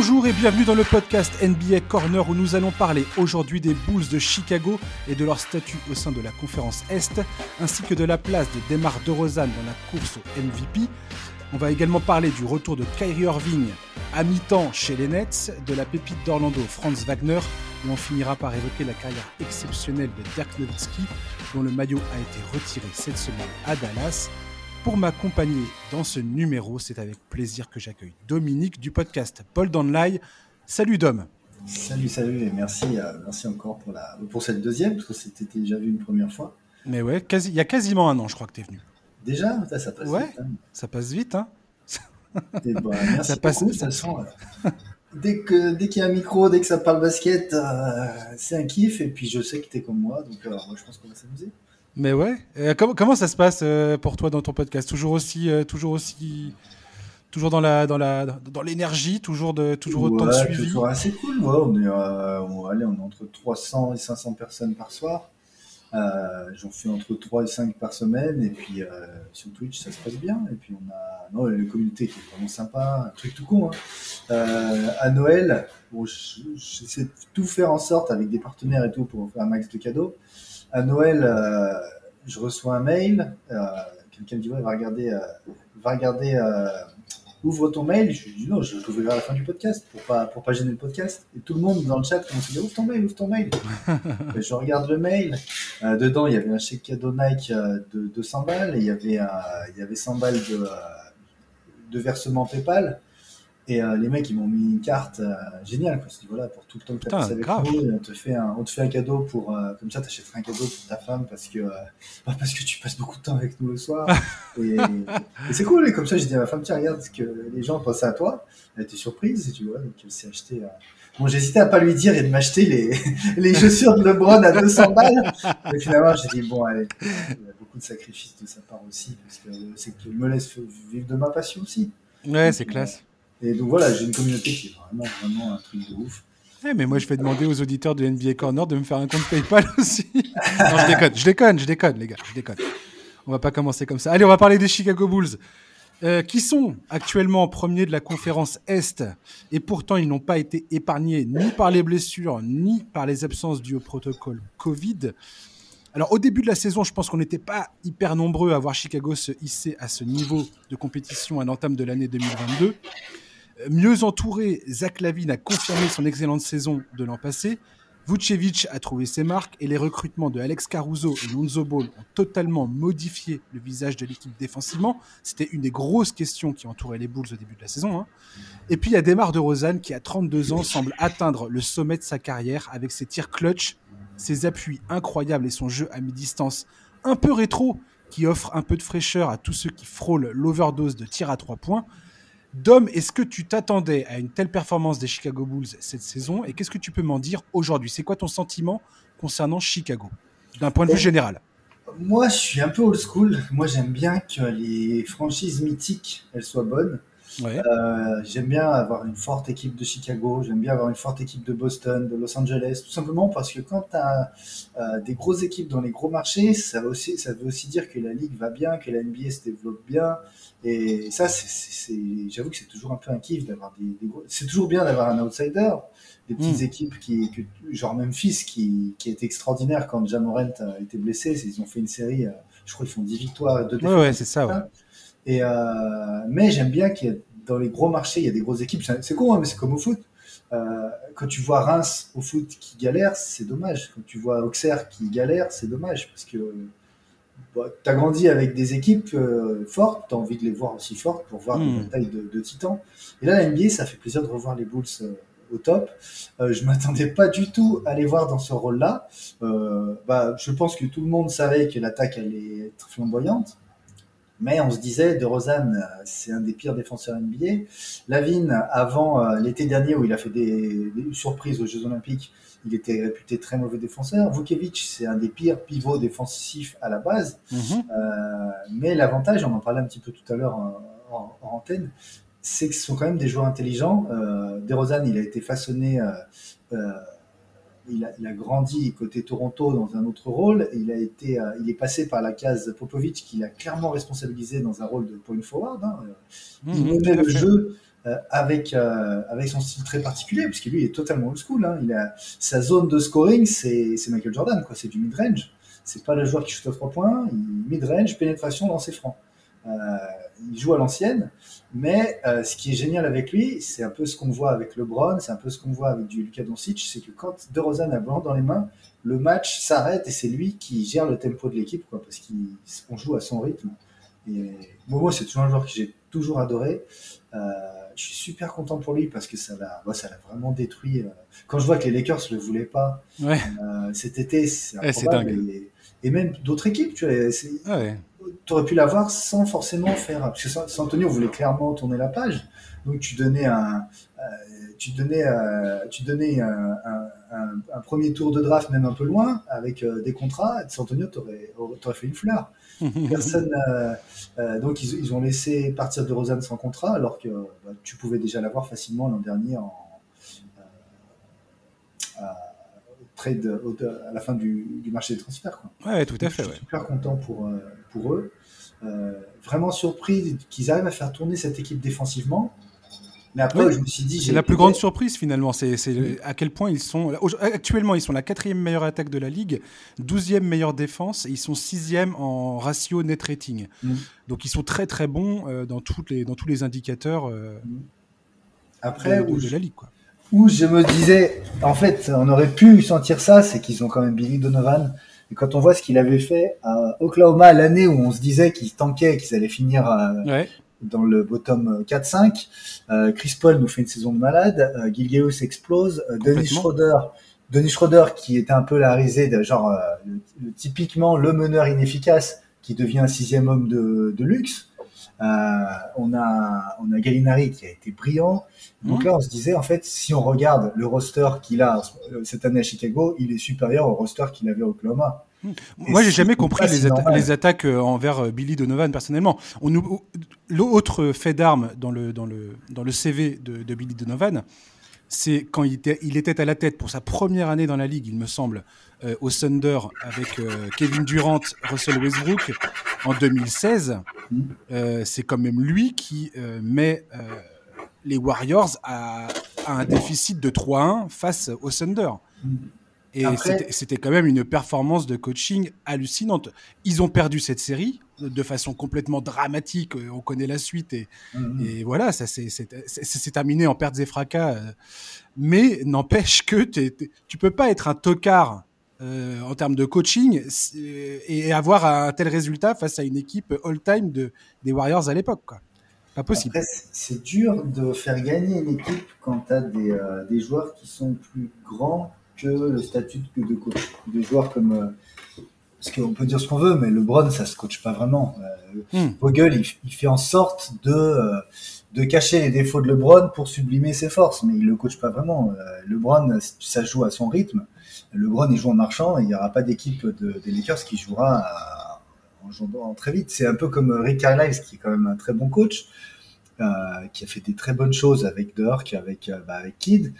Bonjour et bienvenue dans le podcast NBA Corner où nous allons parler aujourd'hui des Bulls de Chicago et de leur statut au sein de la conférence Est, ainsi que de la place de Demar DeRozan dans la course au MVP. On va également parler du retour de Kyrie Irving à mi-temps chez les Nets, de la pépite d'Orlando Franz Wagner, et on finira par évoquer la carrière exceptionnelle de Dirk Nowitzki, dont le maillot a été retiré cette semaine à Dallas. Pour m'accompagner dans ce numéro, c'est avec plaisir que j'accueille Dominique du podcast Paul Danlai. Salut Dom. Salut, salut et merci, euh, merci encore pour, la, pour cette deuxième, parce que c'était déjà vu une première fois. Mais ouais, quasi, il y a quasiment un an, je crois que tu es venu. Déjà ça, passe ouais, vite. Hein. Ça passe vite, hein et bah, merci ça passe, beaucoup, ça... Façon, euh, dès qu'il dès y a un micro, dès que ça parle basket, euh, c'est un kiff. Et puis je sais que tu es comme moi, donc moi, je pense qu'on va s'amuser. Mais ouais. Euh, comment, comment, ça se passe euh, pour toi dans ton podcast? Toujours aussi, euh, toujours aussi, toujours dans la, dans la, dans l'énergie, toujours de, toujours autant de suivi? Toujours assez cool. Ouais, on est, on, allez, on est entre 300 et 500 personnes par soir. J'en fais entre 3 et 5 par semaine. Et puis sur Twitch, ça se passe bien. Et puis on a non, la communauté qui est vraiment sympa. Un truc tout con. Hein. à Noël, bon, j'essaie de tout faire en sorte avec des partenaires et tout pour faire un max de cadeaux à Noël, euh, je reçois un mail. Euh, quelqu'un me dit ouais, va regarder, euh, va regarder ouvre ton mail. Je lui dis non, je l'ouvrirai à la fin du podcast pour pas, pour pas gêner le podcast. Et tout le monde dans le chat commence à dire ouvre ton mail, ouvre ton mail. je regarde le mail. dedans, il y avait un chèque cadeau Nike de 200 balles et il y avait, il y avait 100 balles de, de versement PayPal. Et euh, les mecs, ils m'ont mis une carte euh, géniale. Quoi. voilà, pour tout le temps que tu as passé avec nous, on te, fait un, on te fait un cadeau pour. Euh, comme ça, tu achèteras un cadeau pour ta femme parce que, parce que tu passes beaucoup de temps avec nous le soir. et, c'est cool. Et comme ça, j'ai dit à ma femme tiens, regarde ce que les gens pensaient à toi. Elle était surprise. Et tu vois, donc elle s'est acheté. Bon, j'hésitais à pas lui dire et de m'acheter les, les chaussures de LeBron à 200 balles. Mais finalement, j'ai dit bon, allez, il y a beaucoup de sacrifices de sa part aussi parce que c'est qu'il me laisse vivre de ma passion aussi. Ouais, c'est classe. Et donc voilà, j'ai une communauté qui est vraiment, vraiment un truc de ouf. Ouais, mais moi, je vais demander aux auditeurs de NBA Corner de me faire un compte PayPal aussi. non, je déconne, je déconne, je déconne, les gars, je déconne. On va pas commencer comme ça. Allez, on va parler des Chicago Bulls, euh, qui sont actuellement premiers de la conférence Est, et pourtant ils n'ont pas été épargnés ni par les blessures, ni par les absences dues au protocole Covid. Alors au début de la saison, je pense qu'on n'était pas hyper nombreux à voir Chicago se hisser à ce niveau de compétition à l'entame de l'année 2022. Mieux entouré, Zach Lavine a confirmé son excellente saison de l'an passé. Vucevic a trouvé ses marques et les recrutements de Alex Caruso et Lonzo Ball ont totalement modifié le visage de l'équipe défensivement. C'était une des grosses questions qui entouraient les Bulls au début de la saison. Hein. Et puis il y a Demar de Rosanne qui, à 32 ans, semble atteindre le sommet de sa carrière avec ses tirs clutch, ses appuis incroyables et son jeu à mi-distance un peu rétro qui offre un peu de fraîcheur à tous ceux qui frôlent l'overdose de tirs à trois points. Dom, est-ce que tu t'attendais à une telle performance des Chicago Bulls cette saison Et qu'est-ce que tu peux m'en dire aujourd'hui? C'est quoi ton sentiment concernant Chicago, d'un point de vue général? Moi, je suis un peu old school. Moi, j'aime bien que les franchises mythiques, elles soient bonnes. Euh, j'aime bien avoir une forte équipe de Chicago, j'aime bien avoir une forte équipe de Boston, de Los Angeles, tout simplement parce que quand tu as euh, des grosses équipes dans les gros marchés, ça, aussi, ça veut aussi dire que la ligue va bien, que la NBA se développe bien. Et ça, c'est, j'avoue que c'est toujours un peu un kiff d'avoir des, gros... C'est toujours bien d'avoir un outsider, des petites hmm. équipes qui, genre Memphis, qui, qui est extraordinaire quand Jamorant a été blessé. Ils ont fait une série, euh, je crois qu'ils font 10 victoires, 2 défaites. Ouais, ouais c'est ça, ouais. Et mais j'aime bien qu'il y ait dans les gros marchés, il y a des grosses équipes. C'est con, hein, mais c'est comme au foot. Euh, quand tu vois Reims au foot qui galère, c'est dommage. Quand tu vois Auxerre qui galère, c'est dommage parce que bah, tu as grandi avec des équipes euh, fortes, tu as envie de les voir aussi fortes pour voir des hmm. batailles de, de, titans. Et là, la NBA, ça fait plaisir de revoir les Bulls euh, au top. je m'attendais pas du tout à les voir dans ce rôle-là. bah, je pense que tout le monde savait que l'attaque allait être flamboyante. Mais on se disait, De Rosanne, euh, c'est un des pires défenseurs NBA. Lavine, avant euh, l'été dernier où il a fait des, surprises aux Jeux Olympiques, il était réputé très mauvais défenseur. Vukevic, c'est un des pires pivots défensifs à la base. Mhm. Euh, mais l'avantage, on en parlait un petit peu tout à l'heure en, antenne, c'est que ce sont quand même des joueurs intelligents. Euh, DeRozan, il a été façonné il a, grandi côté Toronto dans un autre rôle. Il a été, euh, il est passé par la case Popovic, qui l'a clairement responsabilisé dans un rôle de point forward. Hein. Mmh, il menait le jeu avec, avec son style très particulier, parce que lui, il est totalement old school. Hein. Il a, sa zone de scoring, c'est Michael Jordan, quoi. c'est du mid-range. C'est pas le joueur qui shoot à trois points, mid-range, pénétration, lancer franc. Il joue à l'ancienne, mais ce qui est génial avec lui, c'est un peu ce qu'on voit avec LeBron, c'est un peu ce qu'on voit avec du Luka Doncic, c'est que quand DeRozan a blanc dans les mains, le match s'arrête et c'est lui qui gère le tempo de l'équipe, quoi, parce qu'on joue à son rythme. Et Momo, c'est toujours un joueur que j'ai toujours adoré. Euh, je suis super content pour lui parce que ça l'a, ça l'a vraiment détruit. Euh. Quand je vois que les Lakers ne le voulaient pas euh, cet été, c'est improbable. et, même d'autres équipes, tu vois, aurais pu l'avoir sans forcément faire. Parce que San Antonio voulait clairement tourner la page. Donc tu donnais un, tu donnais, tu donnais un, un, premier tour de draft même un peu loin avec des contrats. San Antonio t'aurais, t'aurais fait une fleur. Personne, euh, euh, donc ils, ils, ont laissé partir de Rosanne sans contrat, alors que bah, tu pouvais déjà l'avoir facilement l'an dernier en, euh, trade à la fin du, du, marché des transferts. Quoi. Ouais, tout à fait. Je suis super content pour, pour eux. vraiment surpris qu'ils arrivent à faire tourner cette équipe défensivement. Mais après, je me suis dit. C'est la plus grande surprise finalement. C'est à quel point ils sont. Actuellement, ils sont la quatrième meilleure attaque de la ligue, douzième meilleure défense, et ils sont sixième en ratio net rating. Mm. Donc ils sont très très bons euh, dans, toutes les, dans tous les indicateurs euh, mm. après, de, de, la ligue. Quoi. Où je me disais, en fait, on aurait pu sentir ça, c'est qu'ils ont quand même Billy Donovan. Et quand on voit ce qu'il avait fait à Oklahoma l'année où on se disait qu'ils tankaient, qu'ils allaient finir euh, ouais dans le bottom 4-5. Euh, Chris Paul nous fait une saison de malade. Euh, explose. Euh, Denis Schroeder, Denis Schroeder qui était un peu la risée de genre typiquement le meneur inefficace qui devient un sixième homme de, de luxe. On a on a Gallinari qui a été brillant. Donc mmh. là, on se disait en fait, si on regarde le roster qu'il a cette année à Chicago, il est supérieur au roster qu'il avait à Oklahoma. Moi, j'ai jamais compris les, attaques euh, envers euh, Billy Donovan personnellement. L'autre fait d'armes dans le, dans, le, dans le CV de, Billy Donovan, c'est quand il était, à la tête pour sa première année dans la ligue, il me semble, euh, au Thunder avec Kevin Durant, Russell Westbrook en 2016. Mm. c'est quand même lui qui met les Warriors à, un déficit de 3-1 face au Thunder. Et c'était quand même une performance de coaching hallucinante. Ils ont perdu cette série de façon complètement dramatique. Euh, on connaît la suite et, mhm. et voilà, ça c'est terminé en pertes et fracas. Euh. Mais n'empêche que tu peux pas être un tocard euh, en termes de coaching et avoir un tel résultat face à une équipe all-time de, des Warriors à l'époque. Pas possible. C'est dur de faire gagner une équipe quand tu as des, des joueurs qui sont plus grands que le statut de coach. De joueurs comme. Euh, parce qu'on peut dire ce qu'on veut, mais LeBron, ça se coach pas vraiment. Euh, hmm. Vogel, il, fait en sorte de, euh, de cacher les défauts de LeBron pour sublimer ses forces, mais il le coach pas vraiment. LeBron, ça joue à son rythme. LeBron, il joue en marchant, et il n'y aura pas d'équipe de, des Lakers qui jouera en jouant très vite. C'est un peu comme Rick Carlisle, qui est quand même un très bon coach, qui a fait des très bonnes choses avec Dirk, avec, bah, avec Kidd.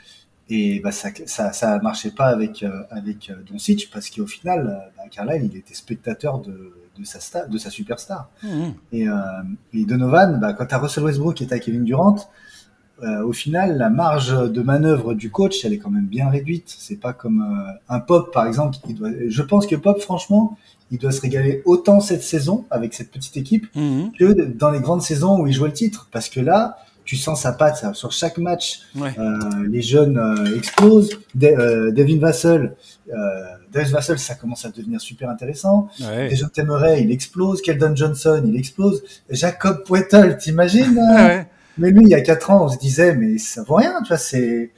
Et bah, ça, ça, ça marchait pas avec euh, avec euh, Doncic parce qu'au final, euh, bah, Carlisle, il était spectateur de, de sa star, de sa superstar. Mmh. Et, euh, et Donovan, bah, quand tu as Russell Westbrook et as Kevin Durant, euh, au final, la marge de manœuvre du coach, elle est quand même bien réduite. C'est pas comme un Pop, par exemple. Qui doit... Je pense que Pop, franchement, il doit se régaler autant cette saison avec cette petite équipe mmh. que dans les grandes saisons où il jouait le titre. Parce que là, tu sens sa patte sur chaque match. Euh, les jeunes euh, explosent. Euh, Devin Vassell, Devin Vassell, ça commence à devenir super intéressant. Ouais. Déjà Temeray, il explose. Keldon Johnson, il explose. Jacob Poetel, t'imagines Mais lui, il y a 4 ans, on se disait, mais ça vaut rien, tu vois, c'est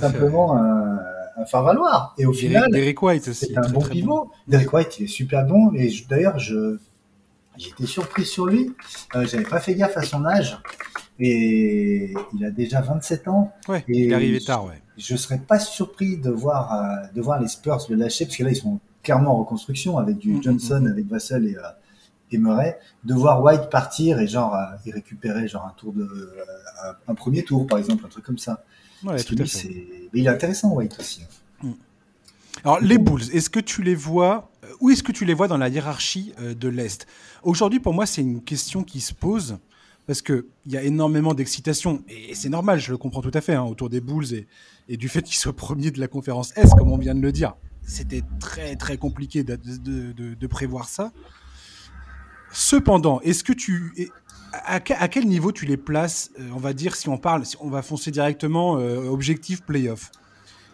simplement un, un faire valoir. Et au final, Derek White aussi, c'est un bon pivot. Derek White, il est super bon. Et d'ailleurs, je j'étais surpris sur lui. Euh, J'avais pas fait gaffe à son âge. Et il a déjà 27 ans. Ouais, il est arrivé tard, ouais. Je serais pas surpris de voir, euh, de voir les Spurs le lâcher, parce que là, ils sont clairement en reconstruction avec du mm, mm, Johnson, mm, avec Vassell et, euh, et Murray. De voir White partir et genre, euh, y récupérer genre un tour de, euh, un, premier tour, par exemple, un truc comme ça. Ouais, tout à fait. Mais il est intéressant, White aussi. Hein. Alors, les Bulls, est-ce que tu les vois, où est-ce que tu les vois dans la hiérarchie de l'Est? Aujourd'hui, pour moi, c'est une question qui se pose parce qu'il y a énormément d'excitation, et c'est normal, je le comprends tout à fait, hein, autour des Bulls et, et du fait qu'ils soient premiers de la conférence S, comme on vient de le dire. C'était très très compliqué de, de, de, de prévoir ça. Cependant, est-ce que tu. À, quel niveau tu les places euh, On va dire, si on parle, si on va foncer directement euh, objectif playoff?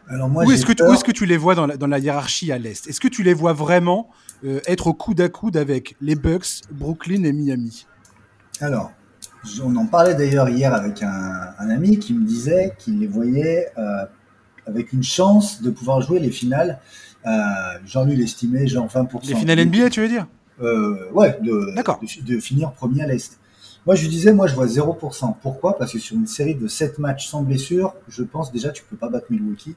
Alors moi, où est-ce que, tu, est que tu les vois dans la, dans la hiérarchie à l'Est? Est-ce que tu les vois vraiment euh, être au coude à coude avec les Bucks, Brooklyn et Miami? Alors, on en parlait d'ailleurs hier avec un, un, ami qui me disait qu'il les voyait euh, avec une chance de pouvoir jouer les finales. Euh, genre lui, l'estimait genre 20%. Les finales NBA, tu veux dire? Euh, Ouais, de, de, de, finir premier à l'Est. Moi, je lui disais, moi, je vois 0%. Pourquoi? Parce que sur une série de 7 matchs sans blessure, je pense déjà tu peux pas battre Milwaukee.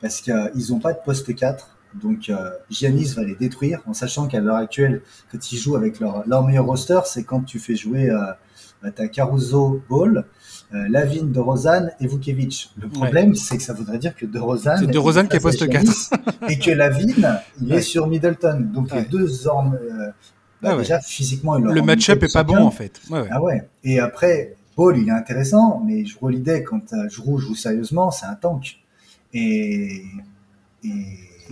Parce qu'ils n'ont pas de poste 4. Donc, euh, Giannis va les détruire, en sachant qu'à l'heure actuelle, quand ils jouent avec leur, leur meilleur roster, c'est quand tu fais jouer euh, t'as Caruso, Ball, euh, Lavigne, De Rosanne et Vukevic. Le problème, ouais. c'est que ça voudrait dire que De Rosanne, c'est De Rosanne qui est poste 4 et que Lavigne, il ouais. est sur Middleton. Donc ouais. les deux hommes, euh, bah, ah déjà physiquement, le match-up est pas bon en fait. Ah ouais. Et après, Ball, il est intéressant, mais je l'idée quand je joue, joue sérieusement, c'est un tank. Et, et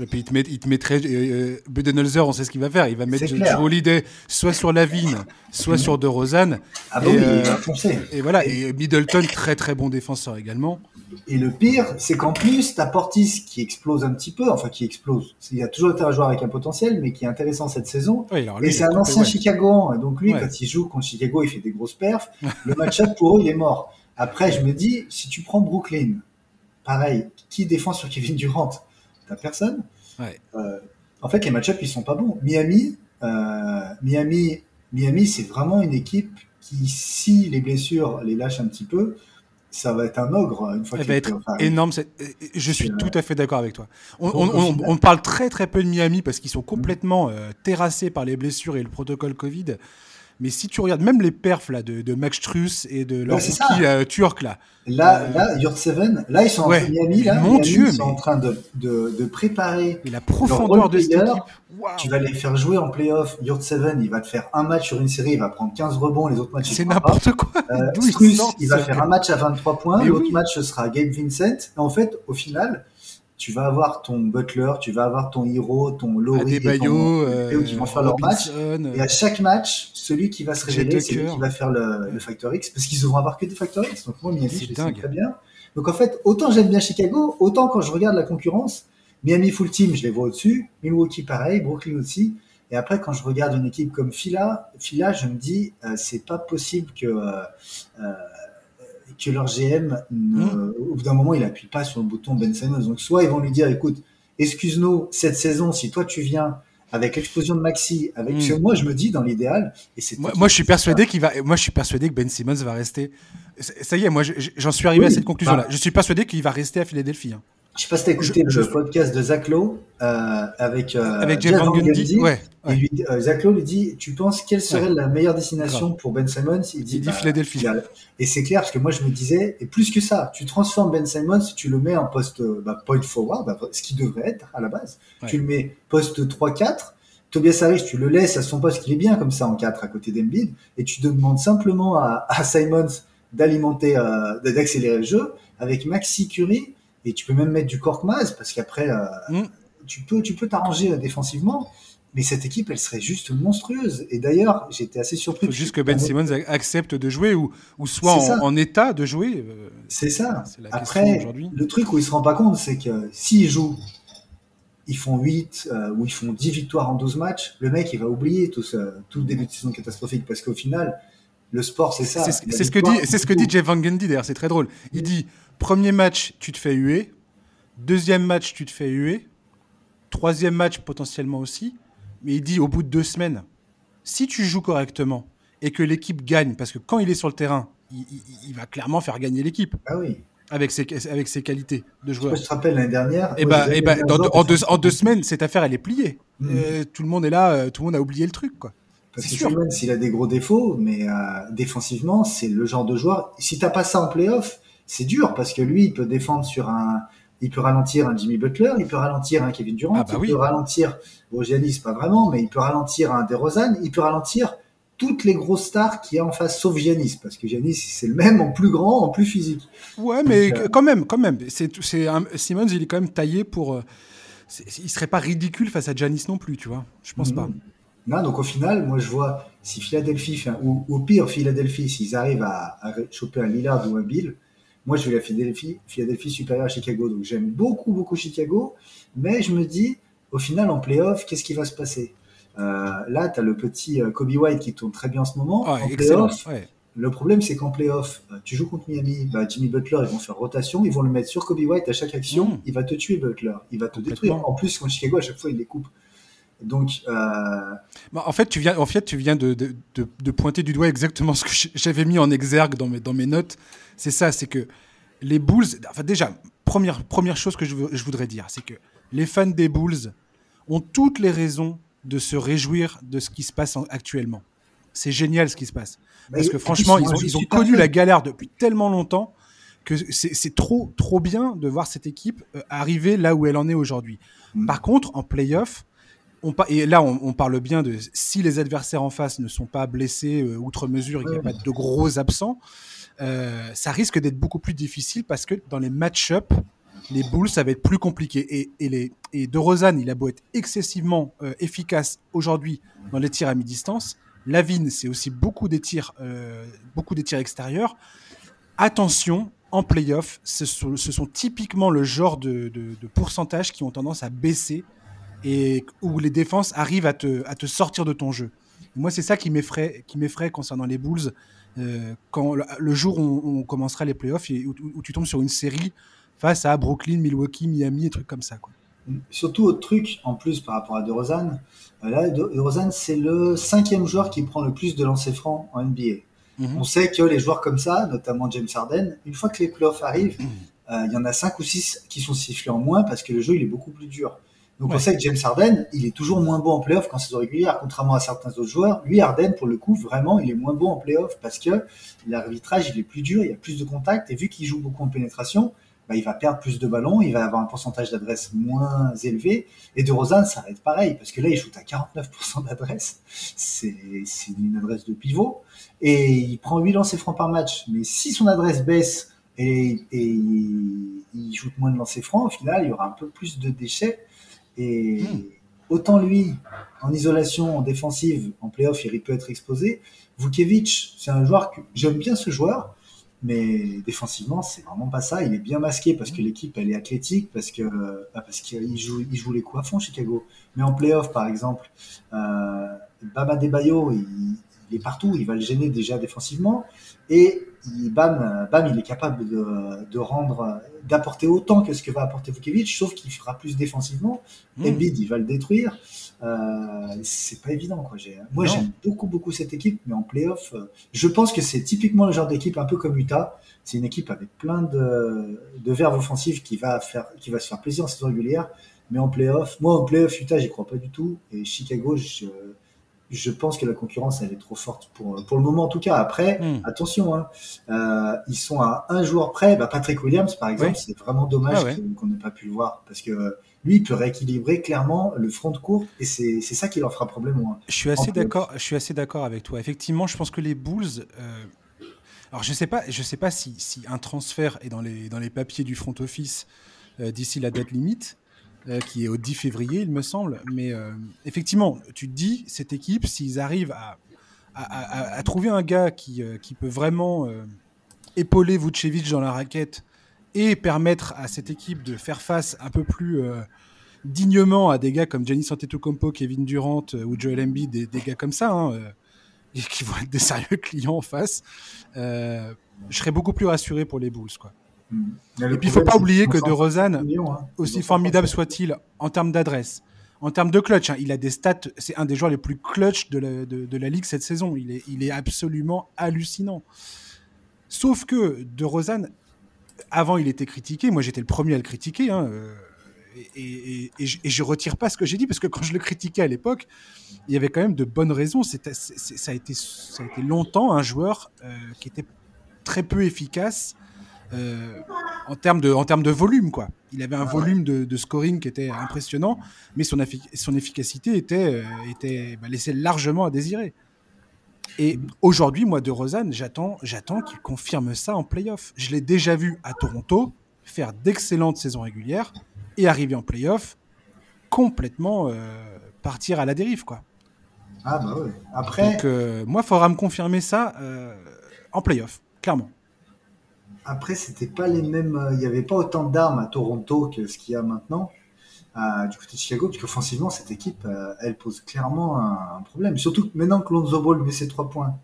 et puis il te, met, il te mettrait euh, Budenholzer, on sait ce qu'il va faire. Il va mettre Joe Holiday soit sur Lavigne, soit sur De Rosanne. Ah bah et, euh, il va foncer. Et voilà, et Middleton, très très bon défenseur également. Et le pire, c'est qu'en plus, t'as Portis qui explose un petit peu, enfin qui explose. Il a toujours été un joueur avec un potentiel, mais qui est intéressant cette saison. Oui, et c'est un ancien ouais. Chicago. Donc lui, ouais. quand il joue contre Chicago, il fait des grosses perfs. le match-up pour eux, il est mort. Après, je me dis, si tu prends Brooklyn, pareil, qui défend sur Kevin Durant? T'as personne. Ouais. Euh, en fait, les match-ups, ils sont pas bons. Miami, euh, Miami, Miami, c'est vraiment une équipe qui, si les blessures les lâchent un petit peu, ça va être un ogre une fois Elle va être enfin, énorme. Je suis tout à fait d'accord avec toi. On, on, on, on, parle très très peu de Miami parce qu'ils sont complètement euh, terrassés par les blessures et le protocole Covid. Mais si tu regardes même les perfs là, de, de Max Truss et de leur ouais, euh, turc là. Là, euh... là, Seven, là ils sont ouais. en Miami, là, Mon Miami, Dieu, ils sont mais... en train de, de, de préparer. Et la profondeur de cette équipe. Wow. Tu vas les faire jouer en playoff. Yurt Seven, il va te faire un match sur une série, il va prendre 15 rebonds, les autres matchs. C'est n'importe quoi. Euh, Truss, il, il va faire un match à 23 points, l'autre oui. match ce sera Gabe Vincent. Et en fait, au final, tu vas avoir ton Butler, tu vas avoir ton Hero, ton Laurie, et ton, euh, qui vont faire leur match. Et à chaque match, celui qui va se révéler, c'est lui qui va faire le, le Factor X, parce qu'ils ne vont avoir que des Factor X. Donc moi, Miami, je les très bien. Donc en fait, autant j'aime bien Chicago, autant quand je regarde la concurrence, Miami full team, je les vois au-dessus, Milwaukee pareil, Brooklyn aussi. Et après, quand je regarde une équipe comme Phila, Phila, je me dis, euh, c'est pas possible que euh, que leur GM, ne, mmh. au bout d'un moment, il appuie pas sur le bouton Ben Simmons. Donc, soit ils vont lui dire, écoute, excuse-nous, cette saison, si toi tu viens avec l'explosion de Maxi, avec mmh. moi, je me dis dans l'idéal, et c'est moi, moi je suis persuadé qu'il va, moi je suis persuadé que Ben Simmons va rester. Ça y est, moi j'en suis arrivé oui, à cette conclusion-là. Bah, je suis persuadé qu'il va rester à Philadelphie. Hein. Je sais pas si tu as écouté je, le je... podcast de Zach Lowe euh, avec, euh, avec Jeff Van Gundy. Ouais, ouais. Et lui, euh, Zach Lowe lui dit Tu penses quelle serait ouais. la meilleure destination pour Ben Simmons? Il dit, il dit bah, Philadelphie. Et c'est clair parce que moi je me disais, et plus que ça, tu transformes Ben Simmons, tu le mets en poste bah, point forward, bah, ce qui devrait être à la base. Ouais. Tu le mets poste 3-4. Tobias Harris, tu le laisses à son poste qui est bien comme ça en 4 à côté d'Embiid, et tu demandes simplement à, à Simons d'alimenter, euh, d'accélérer le jeu avec Maxi Curie et tu peux même mettre du Korkmaz parce qu'après euh, mm. tu peux tu peux t'arranger défensivement mais cette équipe elle serait juste monstrueuse et d'ailleurs j'étais assez surpris faut juste que Ben Simmons accepte de jouer ou, ou soit en, en, état de jouer euh, c'est ça après le truc où il se rend pas compte c'est que s'il joue ils font 8 euh, ou ils font 10 victoires en 12 matchs le mec il va oublier tout, ce, tout le début de saison catastrophique parce qu'au final le sport, c'est ça. C'est ce que dit, c'est ce que dit Jeff Van Gundy d'ailleurs. C'est très drôle. Il dit premier match, tu te fais huer. Deuxième match, tu te fais huer. Troisième match, potentiellement aussi. Mais il dit au bout de deux semaines, si tu joues correctement et que l'équipe gagne, parce que quand il est sur le terrain, il, il, il va clairement faire gagner l'équipe. Ah oui. Avec ses, avec ses qualités de joueur. Je te rappelle l'année dernière. Et bah, et bah, dans, en, deux, en deux semaines, cette affaire, elle est pliée. Mmh. Euh, tout le monde est là, euh, tout le monde a oublié le truc, quoi. Parce que Simmons, il a des gros défauts, mais euh, défensivement, c'est le genre de joueur. Si t'as pas ça en playoff, c'est dur parce que lui, il peut défendre sur un, il peut ralentir un Jimmy Butler, il peut ralentir un Kevin Durant, ah bah il oui. peut ralentir, bon, Giannis, pas vraiment, mais il peut ralentir un DeRozan, il peut ralentir toutes les grosses stars qu'il y a en face, sauf Giannis, parce que Giannis, c'est le même en plus grand, en plus physique. Ouais, mais euh, quand même, quand même. C'est, c'est Simmons, il est quand même taillé pour. Euh, il serait pas ridicule face à Giannis non plus, tu vois. Je pense pas. Non, donc au final, moi je vois si Philadelphie, ou au pire Philadelphie, s'ils arrivent à, choper un Lillard ou un Bill, moi je veux la Philadelphie, Philadelphie supérieure à Chicago. Donc j'aime beaucoup, beaucoup Chicago, mais je me dis, au final, en playoff, qu'est-ce qui va se passer? Euh, Là, tu as le petit euh, Kobe White qui tourne très bien en ce moment. Ah, excellent. Le problème, c'est qu'en playoff, euh, tu joues contre Miami, bah, Jimmy Butler, ils vont faire rotation, ils vont le mettre sur Kobe White à chaque action, mm. il va te tuer Butler, il va te détruire. En plus, contre Chicago, à chaque fois, il les coupe. Donc, euh... bah, en fait, tu viens, en fait, tu viens de, de, de, pointer du doigt exactement ce que j'avais mis en exergue dans mes, dans mes notes. C'est ça, c'est que les Bulls. Enfin, déjà, première, première chose que je, je voudrais dire, c'est que les fans des Bulls ont toutes les raisons de se réjouir de ce qui se passe actuellement. C'est génial ce qui se passe. Parce que franchement, ils ont, ils ont connu la galère depuis tellement longtemps que c'est trop, trop bien de voir cette équipe euh, arriver là où elle en est aujourd'hui. Mm. Par contre, en playoff, on, et là, on, parle bien de si les adversaires en face ne sont pas blessés euh, outre mesure et qu'il n'y a pas de gros absents, euh, ça risque d'être beaucoup plus difficile parce que dans les match-up, les Bulls, ça va être plus compliqué. Et, et, les, et De Rosanne, il a beau être excessivement euh, efficace aujourd'hui dans les tirs à mi-distance. Lavine, c'est aussi beaucoup des tirs, euh, beaucoup des tirs extérieurs. Attention, en playoff, ce sont, ce sont typiquement le genre de, pourcentages qui ont tendance à baisser et où les défenses arrivent à te, à te sortir de ton jeu. Moi, c'est ça qui m'effraie, qui m'effraie concernant les Bulls. Euh, quand le, jour où on, commencera les playoffs et où, où, tu tombes sur une série face à Brooklyn, Milwaukee, Miami, et trucs comme ça. Quoi. Surtout autre truc en plus par rapport à DeRozan. Euh, là, DeRozan, c'est le cinquième joueur qui prend le plus de lancers francs en NBA. Mhm. On sait que les joueurs comme ça, notamment James Harden, une fois que les playoffs arrivent, mhm. euh, il y en a cinq ou six qui sont sifflés en moins parce que le jeu il est beaucoup plus dur. Donc on sait que James Harden, il est toujours moins bon en playoff qu'en saison régulière, contrairement à certains autres joueurs. Lui, Harden, pour le coup, vraiment, il est moins bon en playoff parce que l'arbitrage, il est plus dur, il y a plus de contact, et vu qu'il joue beaucoup en pénétration, bah, il va perdre plus de ballons, il va avoir un pourcentage d'adresse moins élevé. Et de Rosanne, ça va être pareil, parce que là, il shoot à 49% d'adresse. C'est une adresse de pivot. Et il prend 8 lancers francs par match. Mais si son adresse baisse et, et il shoot moins de lancers francs, au final, il y aura un peu plus de déchets. Et hmm. autant lui, en isolation, en défensive, en playoff, il peut être exposé. Vukevic, c'est un joueur que j'aime bien ce joueur mais défensivement, c'est vraiment pas ça. Il est bien masqué parce que l'équipe, elle est athlétique, parce que bah, parce qu'il joue, il joue les coups à fond, Chicago. Mais en playoff, par exemple, euh, Bama Debayo, il, il, est partout. Il va le gêner déjà défensivement. Et il, bam, bam, il est capable de, de rendre, d'apporter autant que ce que va apporter Vukovic, sauf qu'il fera plus défensivement. Mmh. Embiid, il va le détruire. Euh, c'est pas évident. Quoi. Moi, j'aime beaucoup, beaucoup cette équipe, mais en playoff, euh, je pense que c'est typiquement le genre d'équipe un peu comme Utah. C'est une équipe avec plein de, de verbes offensifs qui va, faire, qui va se faire plaisir en saison régulière. Mais en playoff, moi, en playoff, Utah, j'y crois pas du tout. Et Chicago, je, je pense que la concurrence elle est trop forte pour pour le moment en tout cas. Après, hmm. attention, hein, euh, ils sont à un joueur près. Bah, Patrick Williams par exemple, c'est vraiment dommage ah qu'on n'ait pas pu le voir parce que lui il peut rééquilibrer clairement le front de court et c'est ça qui leur fera problème. Je suis assez d'accord. Je suis assez d'accord avec toi. Effectivement, je pense que les Bulls. Euh, alors je sais pas, je sais pas si, si un transfert est dans les dans les papiers du front office euh, d'ici la date limite. Euh, qui est au 10 février, il me semble. Mais euh, effectivement, tu te dis, cette équipe, s'ils arrivent à, trouver un gars qui, euh, peut vraiment épauler Vucevic dans la raquette et permettre à cette équipe de faire face un peu plus dignement à des gars comme Giannis Antetokounmpo, Kevin Durant ou Joel Embiid, des, des gars comme ça, hein, qui vont être des sérieux clients en face, je serais beaucoup plus rassuré pour les Bulls, quoi. Et puis il faut pas oublier que De Rozan, hein. aussi formidable soit-il en termes d'adresse, en termes de clutch, hein, il a des stats, c'est un des joueurs les plus clutch de la, de, la ligue cette saison. Il est, il est absolument hallucinant. Sauf que De Rozan, avant il était critiqué, moi j'étais le premier à le critiquer, hein, euh, et, et, je, ne retire pas ce que j'ai dit parce que quand je le critiquais à l'époque, il y avait quand même de bonnes raisons. ça, a été, ça a été longtemps un joueur euh, qui était très peu efficace euh, en termes de en termes de volume quoi. Il avait un volume de, scoring qui était impressionnant, mais son, son efficacité était euh, était bah, laissée largement à désirer. Et aujourd'hui, moi, de Rosanne, j'attends, j'attends qu'il confirme ça en playoff. Je l'ai déjà vu à Toronto faire d'excellentes saisons régulières et arriver en playoff complètement euh, partir à la dérive, quoi. Ah bah oui. Après. Donc, moi, il faudra me confirmer ça en playoff, clairement. Après, c'était pas les mêmes. Il n'y avait pas autant d'armes à Toronto que ce qu'il y a maintenant. du côté de Chicago, puisque offensivement, cette équipe, elle pose clairement un, problème. Surtout maintenant que Lonzo Ball met ses trois points,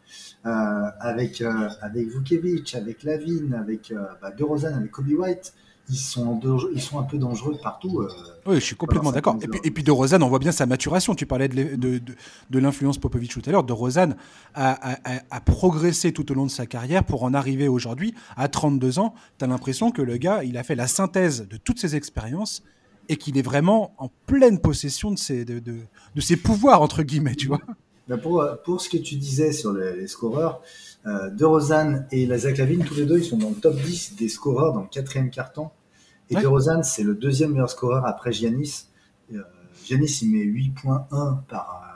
avec, avec Vucevic, avec Lavine, avec bah, DeRozan, avec Kobe White, ils sont, ils sont un peu dangereux partout. Euh, oui, je suis complètement d'accord. Et puis, et puis, de Rosanne, on voit bien sa maturation. Tu parlais de, de, de, l'influence Popovic tout à l'heure. De Rosanne a, a, progressé tout au long de sa carrière pour en arriver aujourd'hui, à 32 ans. Tu as l'impression que le gars, il a fait la synthèse de toutes ses expériences et qu'il est vraiment en pleine possession de ses, de, de, ses pouvoirs, entre guillemets, tu vois. Pour, pour ce que tu disais sur les, scoreurs, euh, De Rosanne et Lazak Lavine, tous les deux, ils sont dans le top 10 des scoreurs dans le quatrième carton. Et ouais. DeRozan, c'est le deuxième meilleur scoreur après Giannis. Euh, Giannis, il met 8.1 par euh,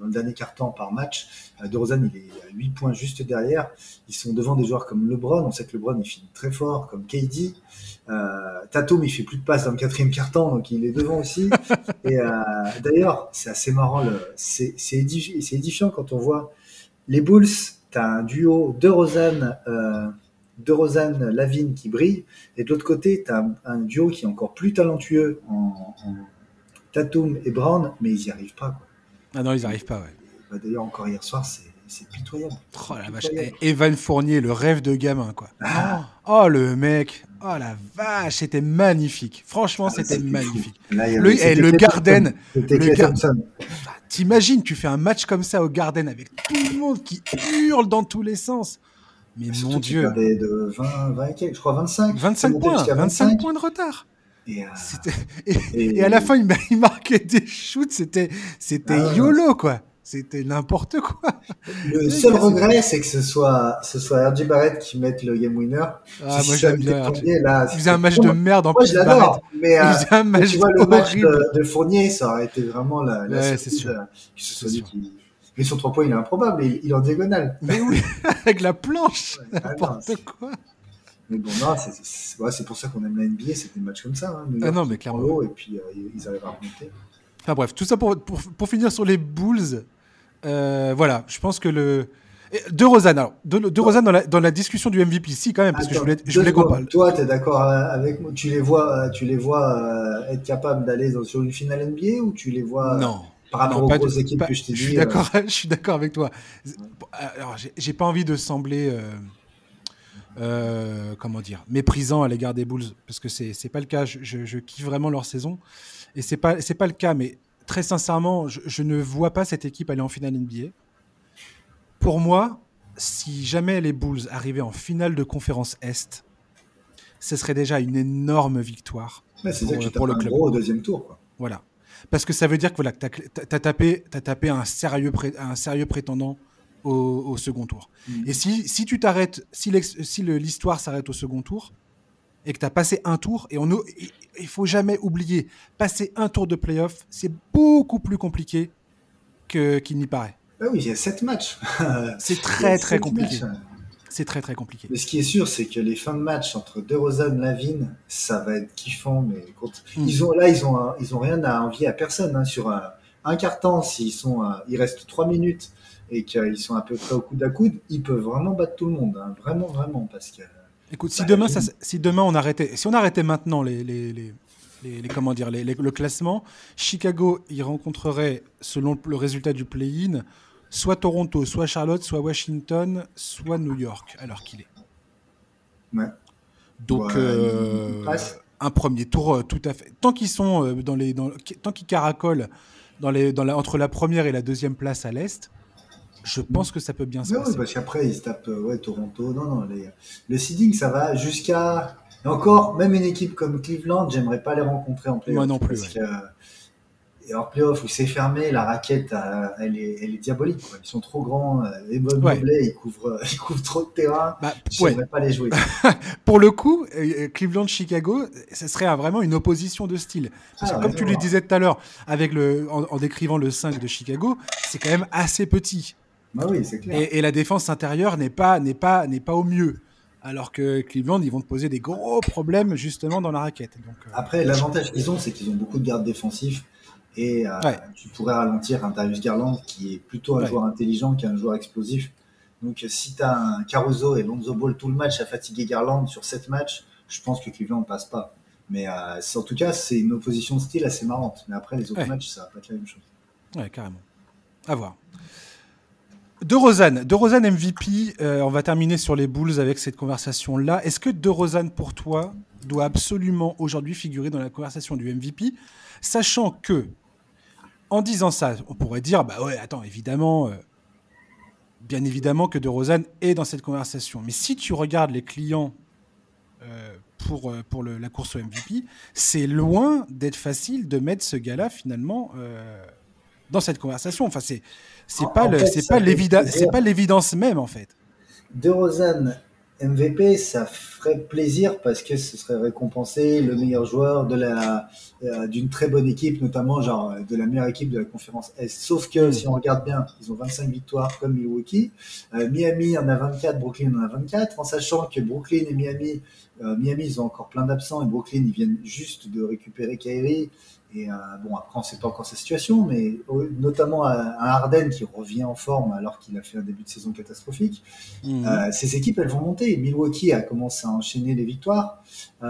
dans le dernier quart-temps par match. Euh, DeRozan, il est à 8 points juste derrière. Ils sont devant des joueurs comme LeBron. On sait que LeBron, il finit très fort, comme KD. Euh, Tatum, il fait plus de passes dans le quatrième quart-temps, donc il est devant aussi. Et euh, d'ailleurs, c'est assez marrant. C'est édifiant quand on voit les Bulls. Tu as un duo DeRozan, euh, de Rosanne Lavigne qui brille, et de l'autre côté, tu as un, duo qui est encore plus talentueux en, Tatum et Brown, mais ils n'y arrivent pas. Quoi. Ah non, ils n'y arrivent pas, ouais. Bah, d'ailleurs, encore hier soir, c'est pitoyable. Oh la vache, eh, Evan Fournier, le rêve de gamin, quoi. Ah. Oh, le mec, oh la vache, c'était magnifique. Franchement, ah, c'était magnifique. le, et le Garden, T'imagines, tu fais un match comme ça au Garden avec tout le monde qui hurle dans tous les sens. Mais mon Dieu. de 20, 20, je crois 25. 25 points, 25, points de retard. Et, euh, et, à la fin, il, marquait des shoots, c'était c'était ah YOLO, quoi. C'était n'importe quoi. Le seul regret, c'est que ce soit, ce soit RJ Barrett qui mette le game winner. Ah, moi j'aime bien. il faisait un match de merde en moi, plus. Moi j'adore. Mais euh, un match tu vois, le match de, Fournier, ça aurait été vraiment la, la ouais, c'est sûr. que ce soit lui qui, mais sur trois points, il est improbable. Il, il est en diagonale. Mais oui, avec la planche. Ah N'importe quoi. Mais bon, non, c'est pour ça qu'on aime la NBA. C'est des matchs comme ça. Hein. ah non, mais clairement. et puis euh, ils arrivent à remonter. Enfin bref, tout ça pour, pour, pour finir sur les Bulls. Euh, voilà, je pense que le. De Rosanne, alors, de, de Rosanne dans la, dans la, discussion du MVP, si quand même, parce que je voulais, je voulais qu'on parle. Toi, tu es d'accord avec moi Tu les vois, tu les vois euh, être capables d'aller sur une finale NBA ou tu les vois Non, par rapport aux équipes que je t'ai dit. Je suis d'accord, euh, je suis d'accord avec toi. Alors, j'ai pas envie de sembler, euh, euh, comment dire, méprisant à l'égard des Bulls, parce que c'est c'est pas le cas. Je, je, kiffe vraiment leur saison, et c'est pas c'est pas le cas. Mais très sincèrement, je, je, ne vois pas cette équipe aller en finale NBA. Pour moi, si jamais les Bulls arrivaient en finale de conférence Est, ce serait déjà une énorme victoire c'est pour, pour le club. Gros au deuxième tour. Quoi. Voilà. Parce que ça veut dire que voilà, tu as, tapé, as tapé un sérieux, un sérieux prétendant au, second tour. Mm. Et si, si tu t'arrêtes, si l'histoire s'arrête au second tour, et que tu as passé un tour, et on, il faut jamais oublier, passer un tour de playoff, c'est beaucoup plus compliqué qu'il n'y paraît. Ah oui, il y a sept matchs. c'est très très compliqué c'est très très compliqué. Mais ce qui est sûr, c'est que les fins de match entre DeRozan, Lavine, ça va être kiffant. Mais hmm. ils ont là, ils ont ils ont rien à envier à personne hein. sur un, un temps. S'ils sont, il reste trois minutes et qu'ils sont à peu près au coude à coude, ils peuvent vraiment battre tout le monde, hein. vraiment vraiment parce que. Écoute, si demain, ça, si demain on arrêtait, si on arrêtait maintenant les, les, les... Les, comment dire, les, le classement, Chicago y rencontrerait, selon le résultat du play-in, soit Toronto, soit Charlotte, soit Washington, soit New York, alors qu'il est. Ouais. Donc, euh, un premier tour euh, tout à fait. Tant qu'ils sont euh, dans les. Dans, tant qu'ils caracolent dans les, dans la, entre la première et la deuxième place à l'Est, je pense que ça peut bien se passer. Oui, parce qu'après, ils se tapent ouais, Toronto. Non, non, le seeding, ça va jusqu'à. encore, même une équipe comme Cleveland, j'aimerais pas les rencontrer en playoff. Moi non plus. Parce que, et en playoff où c'est fermé, la raquette, euh, elle, est, elle est diabolique. Quoi. Ils sont trop grands. Euh, les bonnes ouais. ils couvrent, ils couvrent trop de terrain. Bah, je ne ouais. pas les jouer. Pour le coup, euh, Cleveland-Chicago, ce serait vraiment une opposition de style. Parce ah, que comme tu le disais tout à l'heure, avec le, en, en, décrivant le 5 de Chicago, c'est quand même assez petit. Bah oui, clair. Et, et, la défense intérieure n'est pas, n'est pas, n'est pas au mieux. Alors que Cleveland, ils vont te poser des gros problèmes justement dans la raquette. Donc, euh, Après, l'avantage qu'ils ont, c'est qu'ils ont beaucoup de gardes défensifs. Et euh, Ouais. tu pourrais ralentir un Darius Garland qui est plutôt un Ouais. joueur intelligent qu'un joueur explosif. Donc si tu as un Caruso et Lonzo Ball tout le match à fatiguer Garland sur 7 matchs, je pense que Cleveland passe pas. Mais euh, en tout cas, c'est une opposition de style assez marrante. Mais après, les autres Ouais. matchs, ça va pas être la même chose. Ouais, carrément. À voir. De Rosanne, De Rosanne MVP, euh, on va terminer sur les Bulls avec cette conversation-là. Est-ce que De Rosanne, pour toi, doit absolument aujourd'hui figurer dans la conversation du MVP, sachant que, en disant ça, on pourrait dire, bah ouais, attends, évidemment, euh, bien évidemment que De Rosanne est dans cette conversation. Mais si tu regardes les clients euh, pour, euh, pour le- la course au MVP, c'est loin d'être facile de mettre ce gars-là finalement euh, dans cette conversation. Enfin, c'est c'est pas le- c'est pas plaisir. c'est pas l'évidence même en fait. De Rosanne MVP, ça ferait plaisir parce que ce serait récompensé le meilleur joueur de la euh, d'une très bonne équipe, notamment genre euh, de la meilleure équipe de la conférence Est. Sauf que si on regarde bien, ils ont 25 victoires comme Milwaukee, Euh, Miami en a 24, Brooklyn en a 24, en sachant que Brooklyn et Miami, euh, Miami ils ont encore plein d'absents et Brooklyn ils viennent juste de récupérer Kyrie. Et euh, bon, après, on ne sait pas encore sa situation, mais euh, notamment un un Harden qui revient en forme alors qu'il a fait un début de saison catastrophique. Euh, ces équipes, elles vont monter. Milwaukee a commencé à enchaîner les victoires. Euh,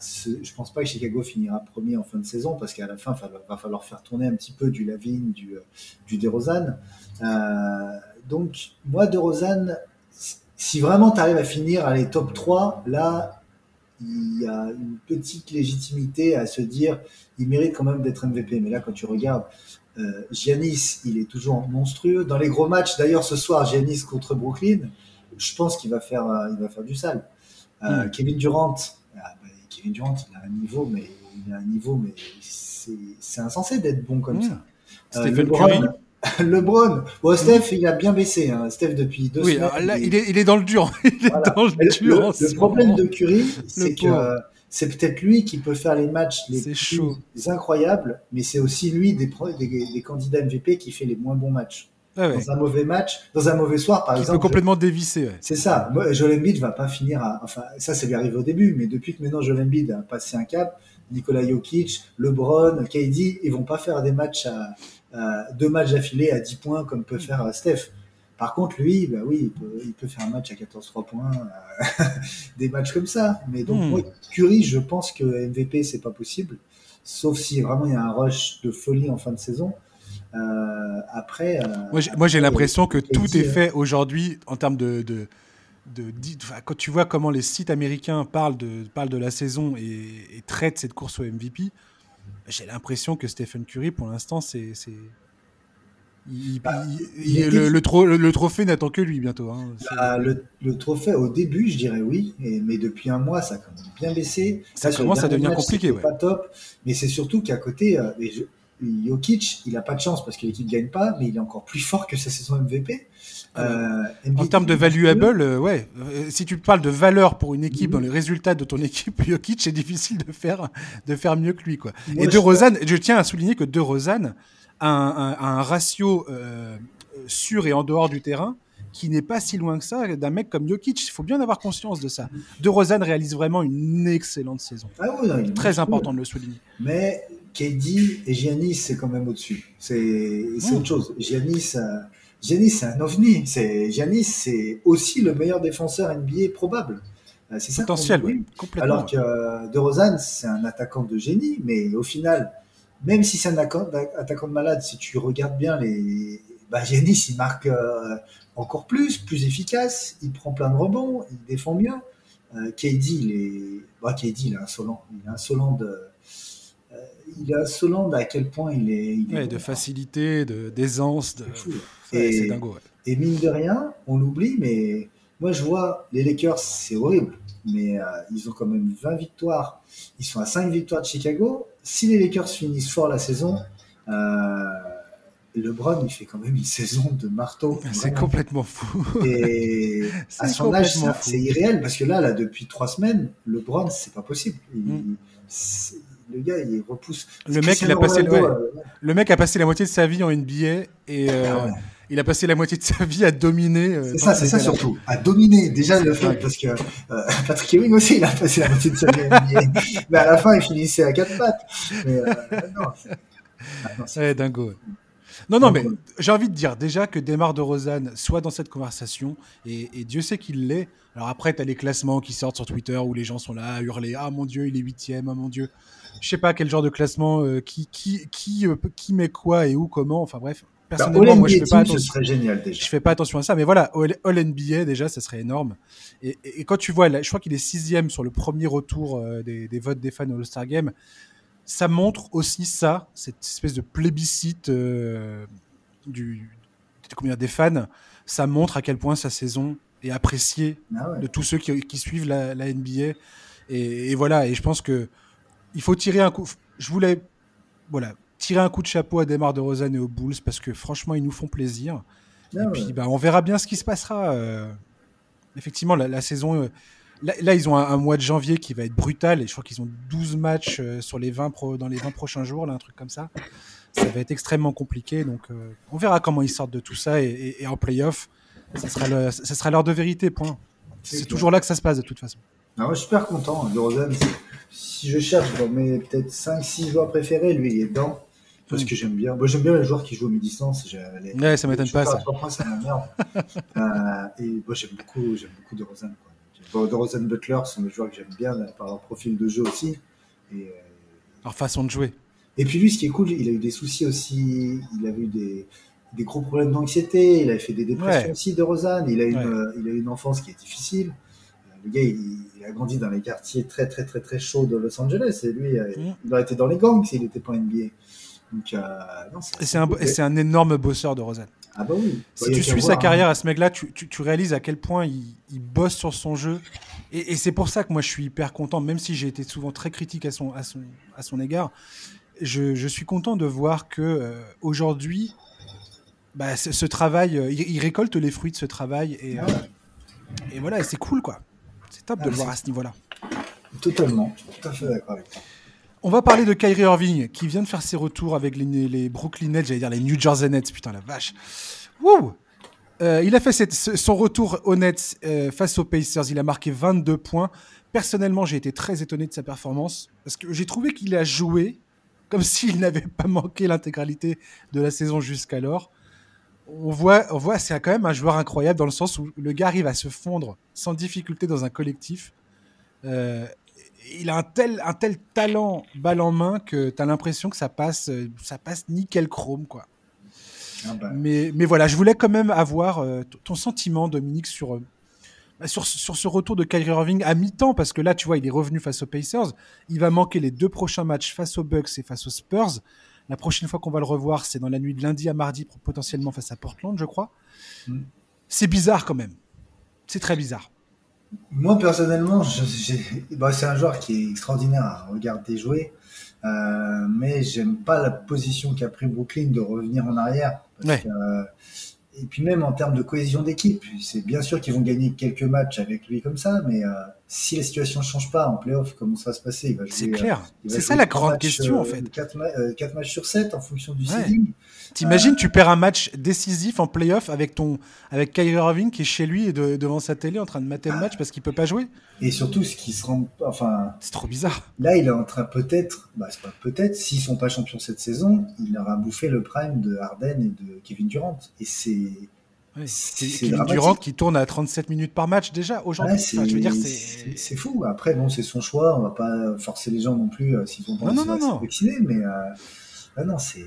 ce- je pense pas que Chicago finira premier en fin de saison parce qu'à la fin, il va falloir faire tourner un petit peu du Lavine, du, euh, du DeRozan. Euh, donc, moi, DeRozan, si vraiment tu arrives à finir à les top 3, là, il y a une petite légitimité à se dire il mérite quand même d'être MVP. Mais là, quand tu regardes, euh, Giannis, il est toujours monstrueux. Dans les gros matchs, d'ailleurs, ce soir, Giannis contre Brooklyn, je pense qu'il va faire, euh, il va faire du sale. Euh, Mm. Kevin Durant, ah, bah, Kevin Durant, il a un niveau, mais il a un niveau, mais c'est insensé d'être bon comme Mm. ça. Euh, Stephen LeBron, Curry. LeBron, bon, Steph, il a bien baissé. Hein. Steph depuis deux Oui, semaines. alors là, il est, il est dans le dur. Il est Voilà. dans le dur. le, en le ce problème moment. de Curry, c'est que euh, c'est peut-être lui qui peut faire les matchs les C'est plus chaud. incroyables, mais c'est aussi lui des, des, des candidats MVP qui fait les moins bons matchs. Ah ouais. Dans un mauvais match, dans un mauvais soir, par Qui peut exemple. complètement dévisser. ouais. C'est ça. Joel Embiid va pas finir à. Enfin, ça, ça lui arrive au début, mais depuis que maintenant Joel Embiid a passé un cap, Nikola Jokic, LeBron, KD, ils vont pas faire des matchs à- deux matchs d'affilée à 10 points comme peut faire euh, Steph. Par contre, lui, bah oui, il peut, il peut faire un match à 14-3 points, euh, des matchs comme ça. Mais donc, Hmm. moi, Curry, je pense que MVP, c'est pas possible. Sauf si vraiment il y a un rush de folie en fin de saison. Euh, après. euh, Moi, j'ai- l'impression que tout dit, est fait aujourd'hui en termes de. de, de- di- enfin, quand tu vois comment les sites américains parlent de, parlent de la saison et, et traitent cette course au MVP, j'ai l'impression que Stephen Curry, pour l'instant, c'est. c'est- il- Bah, il- il le, tro- le trophée n'attend que lui bientôt. hein. Bah, le, le trophée, au début, je dirais oui, et- mais depuis un mois, ça a quand même bien baissé. Ça commence à devenir compliqué, ouais. pas top, mais c'est surtout qu'à côté, euh, et je- Jokic, il a pas de chance parce que l'équipe gagne pas, mais il est encore plus fort que sa saison MVP. Euh, En termes de valuable, euh, ouais. Euh, si tu parles de valeur pour une équipe dans les résultats de ton équipe, Jokic, c'est difficile de faire, de faire mieux que lui. Quoi. Moi, et De je- Rozan, je tiens à souligner que De Rozan a un, un- a un ratio euh, sur et en dehors du terrain qui n'est pas si loin que ça d'un mec comme Jokic. Il faut bien avoir conscience de ça. De Rozan réalise vraiment une excellente saison. Ah oui, non, Très important de le souligner. Mais KD et Giannis, c'est quand même au-dessus. C'est c'est Mm. autre chose. Giannis, euh, Giannis c'est un ovni. Giannis, c'est aussi le meilleur défenseur NBA probable. Euh, C'est ça Potentiel, ouais, complètement. Alors que euh, De Rozan, c'est un attaquant de génie, mais au final, même si c'est un attaquant, attaquant de malade, si tu regardes bien les. Bah, Giannis, il marque euh, encore plus, plus efficace, il prend plein de rebonds, il défend mieux. Euh, KD, il est. Bah, KD, il est insolent. Il est insolent de. Il est insolent d'à quel point il est. il est Ouais, bon, de facilité, d'aisance. De... C'est C'est dingo. ouais. Et mine de rien, on l'oublie, mais moi je vois les Lakers, c'est horrible, mais euh, ils ont quand même 20 victoires. Ils sont à 5 victoires de Chicago. Si les Lakers finissent fort la saison, euh, LeBron, il fait quand même une saison de marteau. C'est complètement fou. Et à son âge, c'est irréel parce que là, là, depuis trois semaines, LeBron, c'est pas possible. Il- Mm. Le gars, il repousse. Le mec, il a passé, ouais, euh, le mec a passé la moitié de sa vie en NBA et euh, Ah ouais. il a passé la moitié de sa vie à dominer. c'est ça, c'est ça surtout, à dominer. Déjà le fait parce que Patrick Ewing aussi, il a passé la moitié de sa vie à dominer, mais à la fin, il finissait à quatre pattes. Mais, non, dingo. Non, non, mais j'ai envie de dire déjà que Desmar de Rosanne soit dans cette conversation, et, Dieu sait qu'il l'est. Alors après, tu as les classements qui sortent sur Twitter où les gens sont là à hurler Ah mon Dieu, il est huitième, ah mon Dieu. Je sais pas quel genre de classement, euh, qui, qui, qui, euh, qui met quoi et où, comment, enfin bref. Bah, Personnellement, moi, je fais pas attention. Génial, déjà. Je fais pas attention à ça, mais voilà, All, NBA déjà, ça serait énorme. Et, quand tu vois, je crois qu'il est sixième sur le premier retour euh, des, des, votes des fans au All-Star Game ça montre aussi ça, cette espèce de plébiscite du, des fans. Ça montre à quel point sa saison est appréciée ah de tous ceux qui, suivent la, NBA. Et, voilà, et je pense que il faut tirer un coup. Je voulais voilà, tirer un coup de chapeau à Demar de Rosanne et aux Bulls parce que franchement, ils nous font plaisir. Ah et puis, bah, on verra bien ce qui se passera. Euh. effectivement, la, saison. Euh, Là, ils ont un, mois de janvier qui va être brutal et je crois qu'ils ont 12 matchs euh, sur les 20 dans les 20 prochains jours, là, un truc comme ça. Ça va être extrêmement compliqué. Donc, on verra comment ils sortent de tout ça et, en playoff, ça sera, ça sera l'heure de vérité, point. C'est toujours là que ça se passe de toute façon. Ah, suis super content. DeRozan, si je cherche dans mes peut-être 5-6 joueurs préférés, lui, il est dedans. Parce mm. que j'aime bien. Moi, j'aime bien les joueurs qui jouent à mi-distance. Ouais, ça m'étonne pas, ça. ça m'emmerde. euh, et moi, j'aime beaucoup, j'aime beaucoup DeRozan. Quoi. Butler sont des joueurs que j'aime bien par leur profil de jeu aussi. Et, euh, leur façon de jouer. Et puis lui, ce qui est cool, il a eu des soucis aussi. Il a eu des, des gros problèmes d'anxiété. Il a fait des dépressions aussi de Rosanne. Il a, une, euh, il a une enfance qui est difficile. Le gars, il, a grandi dans les quartiers très, très, très, très chauds de Los Angeles. Et lui, euh, mm. il aurait été dans les gangs s'il n'était pas NBA. Donc, et c'est un, un, énorme bosseur de Rosanne. Ah bah oui. Si tu suis sa carrière à ce mec-là, tu, tu, réalises à quel point il, bosse sur son jeu. Et, c'est pour ça que moi je suis hyper content, même si j'ai été souvent très critique à son, à son, à son égard. Je, je suis content de voir que euh, aujourd'hui, bah, ce, travail, euh, il, récolte les fruits de ce travail. Et, euh, et voilà, et c'est cool quoi. C'est top de le voir à ce niveau-là. Totalement, tout à fait d'accord avec toi. On va parler de Kyrie Irving qui vient de faire ses retours avec les, Brooklyn Nets, j'allais dire les New Jersey Nets, putain la vache. Wouh euh, il a fait son retour aux Nets euh, face aux Pacers. Il a marqué 22 points. Personnellement, j'ai été très étonné de sa performance parce que j'ai trouvé qu'il a joué comme s'il n'avait pas manqué l'intégralité de la saison jusqu'alors. On voit, on voit c'est quand même un joueur incroyable dans le sens où le gars arrive à se fondre sans difficulté dans un collectif. Euh, il a un tel, un tel talent balle en main que tu as l'impression que ça passe, ça passe nickel chrome, quoi. Ah bah. mais, mais voilà, je voulais quand même avoir euh, ton sentiment, Dominique, sur, euh, bah, sur, sur, ce retour de Kyrie Irving à mi-temps, parce que là, tu vois, il est revenu face aux Pacers. Il va manquer les deux prochains matchs face aux Bucks et face aux Spurs. La prochaine fois qu'on va le revoir, c'est dans la nuit de lundi à mardi, potentiellement face à Portland, je crois. Mm. C'est bizarre quand même. C'est très bizarre. Moi, personnellement, bah, c'est un joueur qui est extraordinaire à regarder jouer. Euh, mais j'aime pas la position qu'a pris Brooklyn de revenir en arrière. Euh, et puis même en termes de cohésion d'équipe, c'est bien sûr qu'ils vont gagner quelques matchs avec lui comme ça, mais euh, si la situation ne change pas en playoff, comment ça va se passer? C'est clair. c'est ça la grande question en fait. 4, matchs sur 7 en fonction du seeding. T'imagines, tu perds un match décisif en playoff avec ton avec Kyrie Irving qui est chez lui et devant sa télé en train de mater le match parce qu'il peut pas jouer. Et surtout, ce qui se rend, enfin, c'est trop bizarre. Là, il est en train peut-être, bah, c'est pas peut-être, s'ils sont pas champions cette saison, il aura bouffé le prime de Harden et de Kevin Durant. Et c'est c'est Kevin Durant qui tourne à 37 minutes par match déjà aujourd'hui. c'est fou. Après, bon, c'est son choix. On va pas forcer les gens non plus euh, s'ils vont pas se vacciner. Mais euh, non, c'est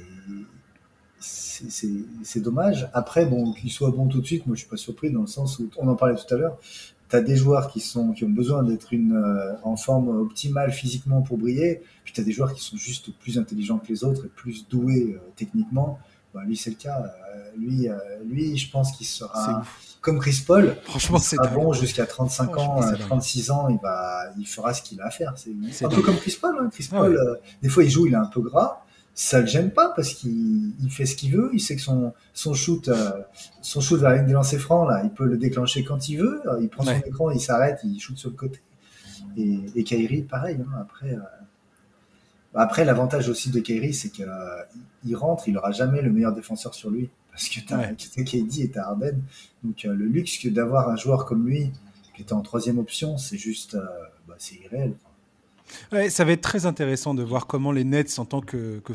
c'est dommage. Après, bon, qu'il soit bon tout de suite, moi je suis pas surpris dans le sens où on en parlait tout à l'heure. Tu as des joueurs qui, sont, qui ont besoin d'être euh, en forme optimale physiquement pour briller, puis tu as des joueurs qui sont juste plus intelligents que les autres et plus doués euh, techniquement. Bah, lui, c'est le cas. Euh, lui, lui, je pense qu'il sera comme Chris Paul. Franchement, c'est bon jusqu'à 35 ans, 36 ans, il, va, il fera ce qu'il a à faire. C'est un peu comme Chris Paul. Hein. Chris Paul, des fois, il joue, il est un peu gras ça le gêne pas parce qu'il fait ce qu'il veut. Il sait que son, son shoot, euh, son shoot vers ligne des lancers francs, là, il peut le déclencher quand il veut. Il prend son écran, il s'arrête, il shoot sur le côté. Et, et Kairi, pareil. Hein, après, euh, après l'avantage aussi de Kairi, c'est qu'il rentre, il aura jamais le meilleur défenseur sur lui parce que tu as, KD et tu Harden. Donc le luxe que d'avoir un joueur comme lui qui était en troisième option, c'est juste, bah, c'est irréel. Ouais, ça va être très intéressant de voir comment les Nets en tant que, que,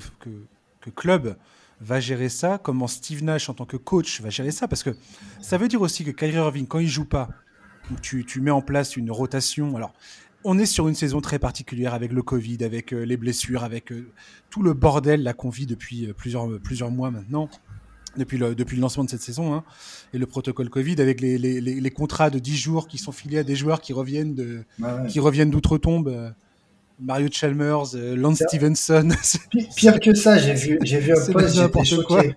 que club va gérer ça, comment Steve Nash en tant que coach va gérer ça, parce que ça veut dire aussi que Kyrie Irving, quand il joue pas, tu, tu mets en place une rotation. Alors, on est sur une saison très particulière avec le Covid, avec euh, les blessures, avec euh, tout le bordel là qu'on vit depuis euh, plusieurs, plusieurs mois maintenant, depuis le, depuis le lancement de cette saison, hein, et le protocole Covid, avec les, les, les, contrats de 10 jours qui sont filés à des joueurs qui reviennent de, qui reviennent d'outre-tombe. Mario Chalmers, Lance Stevenson. Pire que ça, j'ai vu, j'ai vu un post, j'étais choqué.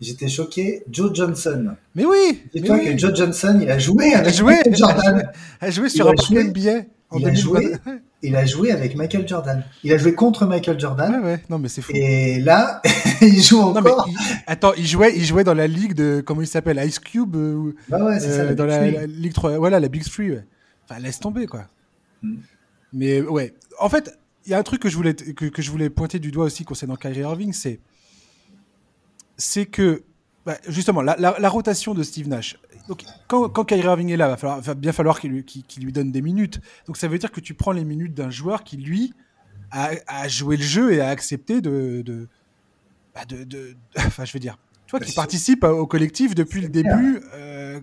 J'étais choqué. Joe Johnson. Mais oui. Dis-toi que Joe Johnson, il a joué avec joué, Michael Jordan. Il a joué sur un joué, billet en il a, joué, il a joué avec Michael Jordan. Il a joué contre Michael Jordan. Ouais, ouais. Non, mais c'est fou. Et là, il joue encore. Non, mais attends, il jouait, il jouait dans la ligue de, comment il s'appelle, Ice Cube. Euh, bah ouais, c'est ça. Euh, dans la, ligue 3. Voilà, la Big Three. Enfin, laisse tomber, quoi. Hmm. Mais ouais, en fait, il y a un truc que je voulais, que, que, je voulais pointer du doigt aussi concernant Kyrie Irving, c'est c'est que bah, justement la, la, rotation de Steve Nash. Donc, quand, quand Kyrie Irving est là, va, falloir, va bien falloir qu'il lui, lui, donne des minutes. Donc ça veut dire que tu prends les minutes d'un joueur qui lui a, a, joué le jeu et a accepté de, de, bah, de, de enfin je veux dire, tu vois, qui participe au collectif depuis le début, euh,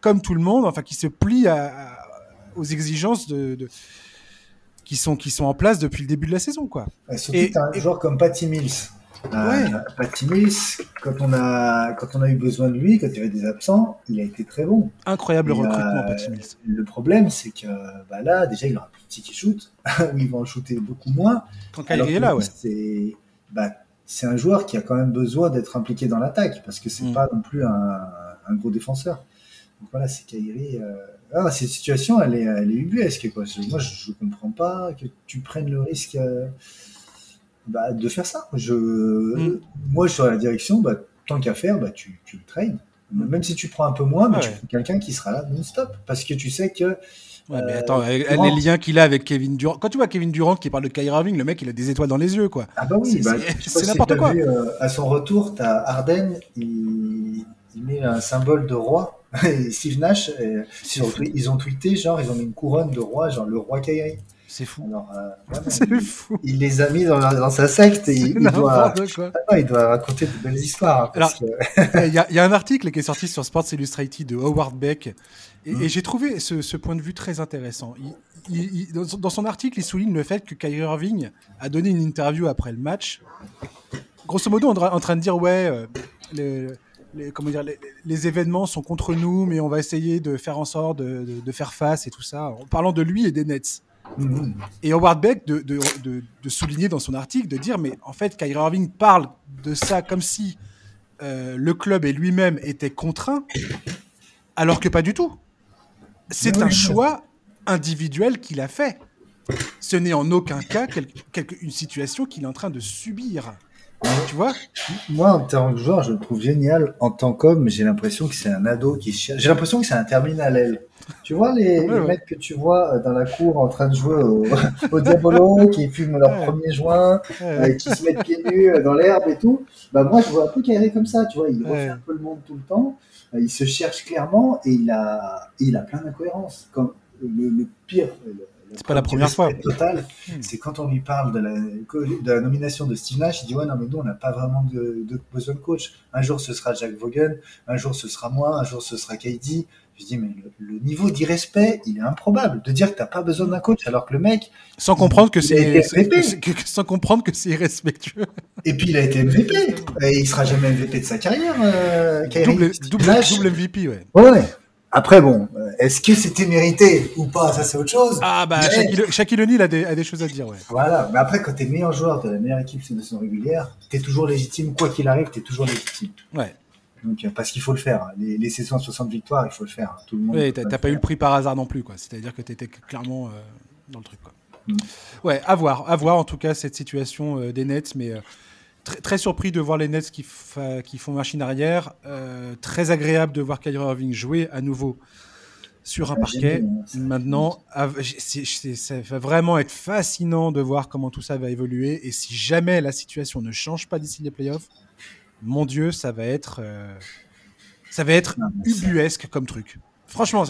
comme tout le monde, enfin qui se plie à, aux exigences de, qui sont, qui sont en place depuis le début de la saison. Quoi. et, un joueur comme Patty Mills. Euh, Mills, quand on, a, quand on a eu besoin de lui, quand il y avait des absents, il a été très bon. Incroyable recrutement, Patty Mills. Le problème, c'est que bah là, déjà, il aura plus petit qui shoot, il va en shooter beaucoup moins. Quand Kyrie est là, ouais. C'est bah, un joueur qui a quand même besoin d'être impliqué dans l'attaque, parce que c'est mm. pas non plus un, un, gros défenseur. Donc voilà, c'est Kyrie. Euh, ah, cette situation, elle est, elle est ubuesque. Quoi. Moi, je ne comprends pas que tu prennes le risque euh, bah, de faire ça. Je, mm. Moi, je suis à la direction, bah, tant qu'à faire, bah, tu, tu le traînes. Même si tu prends un peu moins, mais tu prends quelqu'un qui sera là non-stop. Parce que tu sais que. Ouais, mais attends, euh, les liens qu'il a avec Kevin Durant. Quand tu vois Kevin Durant qui parle de Kyrie Irving, le mec, il a des étoiles dans les yeux, quoi. Ah bah oui, c'est bah, n'importe quoi. Euh, à son retour, tu as Arden, il, il met un symbole de roi et Steve Nash, euh, ils ont tweeté, genre, ils ont mis une couronne de roi, genre le roi Kairi. C'est fou. Euh, c'est fou. Il les a mis dans, dans sa secte et il, doit, il doit raconter de belles histoires. Il y, y, a un article qui est sorti sur Sports Illustrated de Howard Beck et, hmm. j'ai trouvé ce, ce, point de vue très intéressant. Il, dans son article, il souligne le fait que Kyrie Irving a donné une interview après le match, grosso modo en, train de dire ouais. Euh, le, les, comment dire, les, événements sont contre nous, mais on va essayer de faire en sorte de, de, faire face et tout ça, en parlant de lui et des Nets. Et Howard Beck de, de, souligner dans son article, de dire, mais en fait, Kyrie Irving parle de ça comme si euh, le club et lui-même étaient contraints, alors que pas du tout. C'est un choix individuel qu'il a fait. Ce n'est en aucun cas une situation qu'il est en train de subir. Tu vois? Moi, en tant que joueur, je le trouve génial. En tant qu'homme, j'ai l'impression que c'est un ado qui cherche. J'ai l'impression que c'est un terminal L. Tu vois les, mecs que tu vois euh, dans la cour en train de jouer au, au Diabolo, qui fument leur premier joint, euh, qui se mettent pieds nus euh, dans l'herbe et tout. Bah moi, je vois un peu Kyrie comme ça. Tu vois, il refait un peu le monde tout le temps. Il se cherche clairement et il a, il a plein d'incohérences. Comme le, le pire, c'est pas la première fois. Total, hmm. c'est quand on lui parle de la, de la, nomination de Steve Nash, il dit ouais non mais nous on n'a pas vraiment de, de, besoin de coach. Un jour ce sera Jack Vaughan, un jour ce sera moi, un jour ce sera KD. Je dis mais le, niveau d'irrespect, il est improbable de dire que t'as pas besoin d'un coach alors que le mec sans comprendre que c'est sans comprendre que c'est irrespectueux. Et puis il a été MVP et il sera jamais MVP de sa carrière. Euh, double, double, double, MVP ouais. Ouais. Après, bon, est-ce que c'était mérité ou pas? Ça, c'est autre chose. Ah, bah, Shaquille O'Neal a des, a des choses à dire, ouais. Voilà, mais après, quand t'es meilleur joueur de la meilleure équipe de saison régulière, t'es toujours légitime, quoi qu'il arrive, t'es toujours légitime. Ouais. Donc, euh, parce qu'il faut le faire. Les, les saisons à 60 victoires, il faut le faire. Tout le monde. Oui, t'as pas eu le prix par hasard non plus, quoi. C'est-à-dire que t'étais clairement euh, dans le truc, quoi. Mm. Ouais, à voir, à voir en tout cas cette situation des Nets, mais très, surpris de voir les Nets qui, qui font machine arrière. Euh, très agréable de voir Kyrie Irving jouer à nouveau sur un parquet. Maintenant, ça va vraiment être fascinant de voir comment tout ça va évoluer. Et si jamais la situation ne change pas d'ici les playoffs, mon Dieu, ça va être, euh, ça va être ubuesque comme truc. Franchement,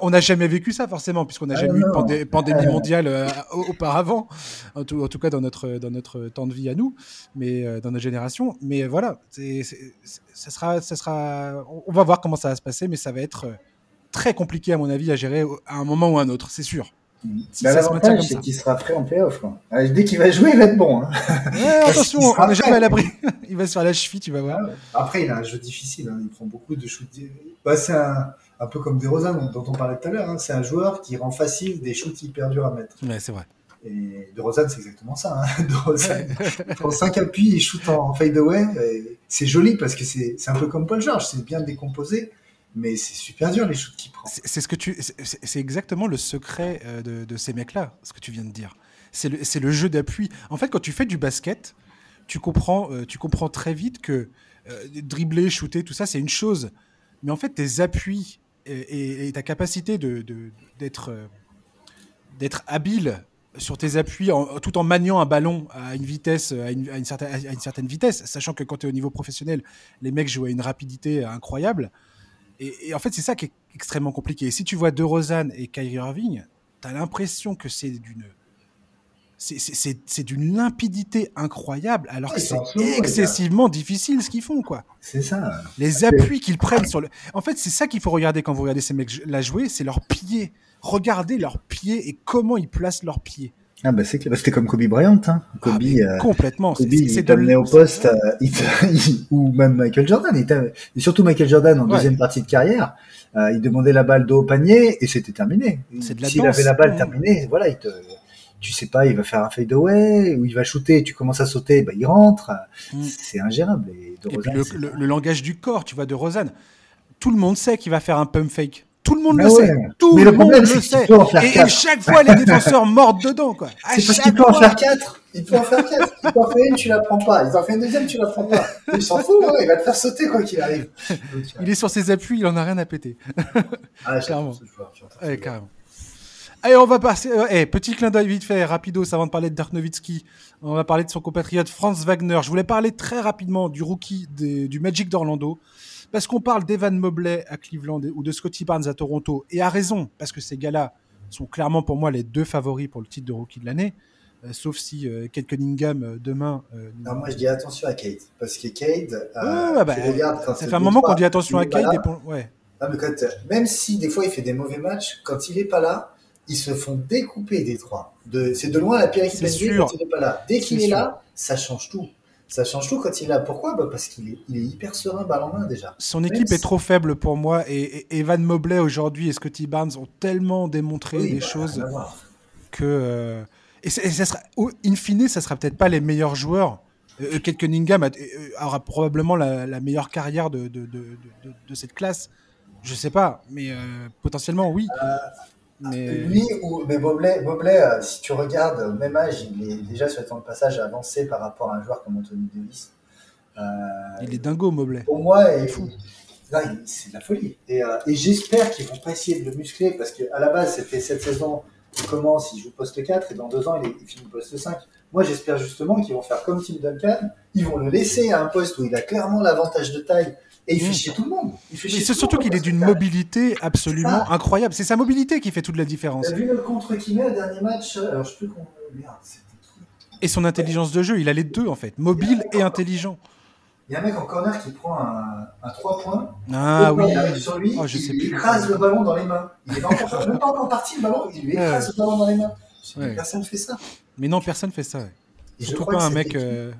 on n'a jamais vécu ça forcément, puisqu'on n'a ah jamais eu de pandémie mondiale euh, auparavant, en tout, en tout, cas dans notre, dans notre temps de vie à nous, mais euh, dans notre génération. Mais voilà, ça sera, ça sera, on va voir comment ça va se passer, mais ça va être très compliqué à mon avis à gérer à un moment ou à un autre, c'est sûr. Si bah, L'avantage, c'est qu'il sera prêt en playoff. Euh, dès qu'il va jouer, il va être bon. Hein. attention, on n'est jamais à l'abri. il va se faire la cheville, tu vas voir. Ah Après, il a un jeu difficile. Hein. Il prend beaucoup de shoots. Bah, c'est un, un, peu comme DeRozan dont on parlait tout à l'heure. Hein. C'est un joueur qui rend facile des shoots hyper durs à mettre. Ouais, c'est vrai. Et DeRozan, c'est exactement ça. Hein. DeRozan, il prend 5 appuis, il shoot en fadeaway. C'est joli parce que c'est un peu comme Paul George. C'est bien décomposé mais c'est super dur les shoots qu'il prend. C'est ce que tu, c'est exactement le secret euh, de, ces mecs-là, ce que tu viens de dire. C'est le, le, jeu d'appui. En fait, quand tu fais du basket, tu comprends, euh, tu comprends très vite que euh, dribbler, shooter, tout ça, c'est une chose. Mais en fait, tes appuis et, ta capacité d'être habile sur tes appuis tout en maniant un ballon à une vitesse à une, certaine, à une certaine vitesse, sachant que quand tu es au niveau professionnel, les mecs jouent à une rapidité incroyable. Et, en fait, c'est ça qui est extrêmement compliqué. Et si tu vois De Rosanne et Kyrie Irving, tu as l'impression que c'est d'une c'est d'une limpidité incroyable, alors que c'est excessivement difficile ce qu'ils font, quoi. C'est ça. Les appuis qu'ils prennent sur le. En fait, c'est ça qu'il faut regarder quand vous regardez ces mecs la jouer, c'est leurs pieds. Regardez leurs pieds et comment ils placent leurs pieds. Ah bah c'est c'était comme Kobe Bryant, hein. Kobe. Ah, euh, complètement. Kobe, il t'amenait au poste, euh, ou même Michael Jordan. et surtout Michael Jordan en deuxième partie de carrière, euh, il demandait la balle dos au panier et c'était terminé. S'il avait la balle terminée, voilà, il te, tu sais pas, il va faire un fade away ou il va shooter, tu commences à sauter, bah il rentre. Mm. C'est ingérable. Et, puis le, le, langage du corps, tu vois, de Rosanne. Tout le monde sait qu'il va faire un pump fake. Tout le monde le sait. Tout le, monde le sait. Et, chaque fois, les défenseurs mordent dedans, quoi. C'est parce qu'il peut en faire quatre. Il peut en faire quatre. Il peut en faire une, tu la prends pas. Il en fait une deuxième, tu la prends pas. Il s'en fout, hein. il va te faire sauter quoi qu'il arrive. il est sur ses appuis, il en a rien à péter. Ah. Ouais, carrément. Allez, on va passer. Euh, eh, petit clin d'œil vite fait, rapido, avant de parler de Dirk Nowitzki. On va parler de son compatriote Franz Wagner. Je voulais parler très rapidement du rookie du Magic d'Orlando. Parce qu'on parle d'Evan Mobley à Cleveland ou de Scotty Barnes à Toronto, et à raison, parce que ces gars-là sont clairement pour moi les deux favoris pour le titre de rookie de l'année. Euh, sauf si euh, Kate Cunningham euh, demain. non, moi je dis attention à Kate. Parce que Kate. Ouais, bah, ça fait un moment qu'on dit attention à Kate. Ouais. Non, mais quand, même si des fois il fait des mauvais matchs, quand il n'est pas là, ils se font découper des trois. De, c'est de loin la pire équipe quand il n'est pas là. Dès qu'il est là, ça change tout ça change tout quand il est là. Pourquoi bah Parce qu'il est, il est, hyper serein, balle en main déjà. Son équipe est trop faible pour moi. Et, Evan Mobley aujourd'hui et Scotty Barnes ont tellement démontré des bah, choses que. Euh, et, ça sera, in fine, ça sera peut-être pas les meilleurs joueurs. Euh, Kate Cunningham aura probablement la, meilleure carrière de, de, de, de, cette classe. Je sais pas, mais euh, potentiellement oui. Euh, lui, ou, mais Mobley, euh, si tu regardes, au même âge, il est déjà sur le temps de passage avancé par rapport à un joueur comme Anthony Davis. Euh, il est dingo, Mobley. Pour moi, il est fou. C'est de la folie. Et, euh, et j'espère qu'ils vont pas essayer de le muscler parce qu'à la base, c'était cette saison, il commence, il joue poste 4 et dans deux ans, il, est, il finit poste 5. Moi, j'espère justement qu'ils vont faire comme Tim Duncan. Ils vont le laisser à un poste où il a clairement l'avantage de taille et il fait mm. chier tout le monde. C'est surtout qu'il est d'une mobilité absolument incroyable. C'est sa mobilité qui fait toute la différence. T'as vu le contre qu'il met au dernier match Alors, je peux qu'on. Merde, Et son intelligence de jeu, il a les deux en fait, mobile et intelligent. Il y a un mec en corner qui prend un, un 3 points. Ah oui. Il arrive sur lui, oh, je il, sais il écrase le ballon dans les mains. Il est même pas encore parti le ballon, il lui écrase le ballon dans les mains. Ouais. Personne ne fait ça. Mais non, personne ne fait ça. Ouais. Surtout pas un mec. Euh...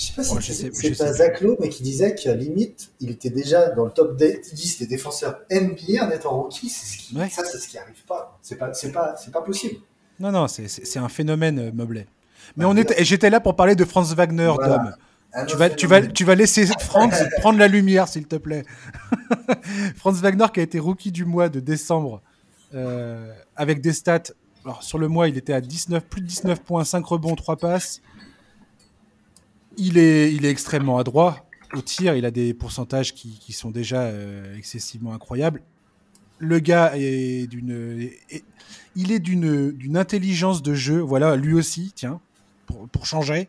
Je sais pas si c'est pas Zach Lowe, mais qui disait qu'à limite, il était déjà dans le top 10 des défenseurs NBA en étant rookie. Ce qui, Ça, c'est ce qui arrive pas. C'est pas, pas, pas possible. Non, non, c'est un phénomène, euh, Mobley. Mais on était, j'étais là pour parler de Franz Wagner, Dom. Tu vas, tu, vas, tu vas laisser Franz prendre la lumière, s'il te plaît. Franz Wagner, qui a été rookie du mois de décembre, euh, avec des stats. Alors, sur le mois, il était à 19, plus de 19 points, 5 rebonds, 3 passes il est, il est extrêmement adroit au tir. Il a des pourcentages qui, sont déjà euh, excessivement incroyables. Le gars est d'une, il est d'une, d'une intelligence de jeu. Voilà, lui aussi, tiens, pour, changer.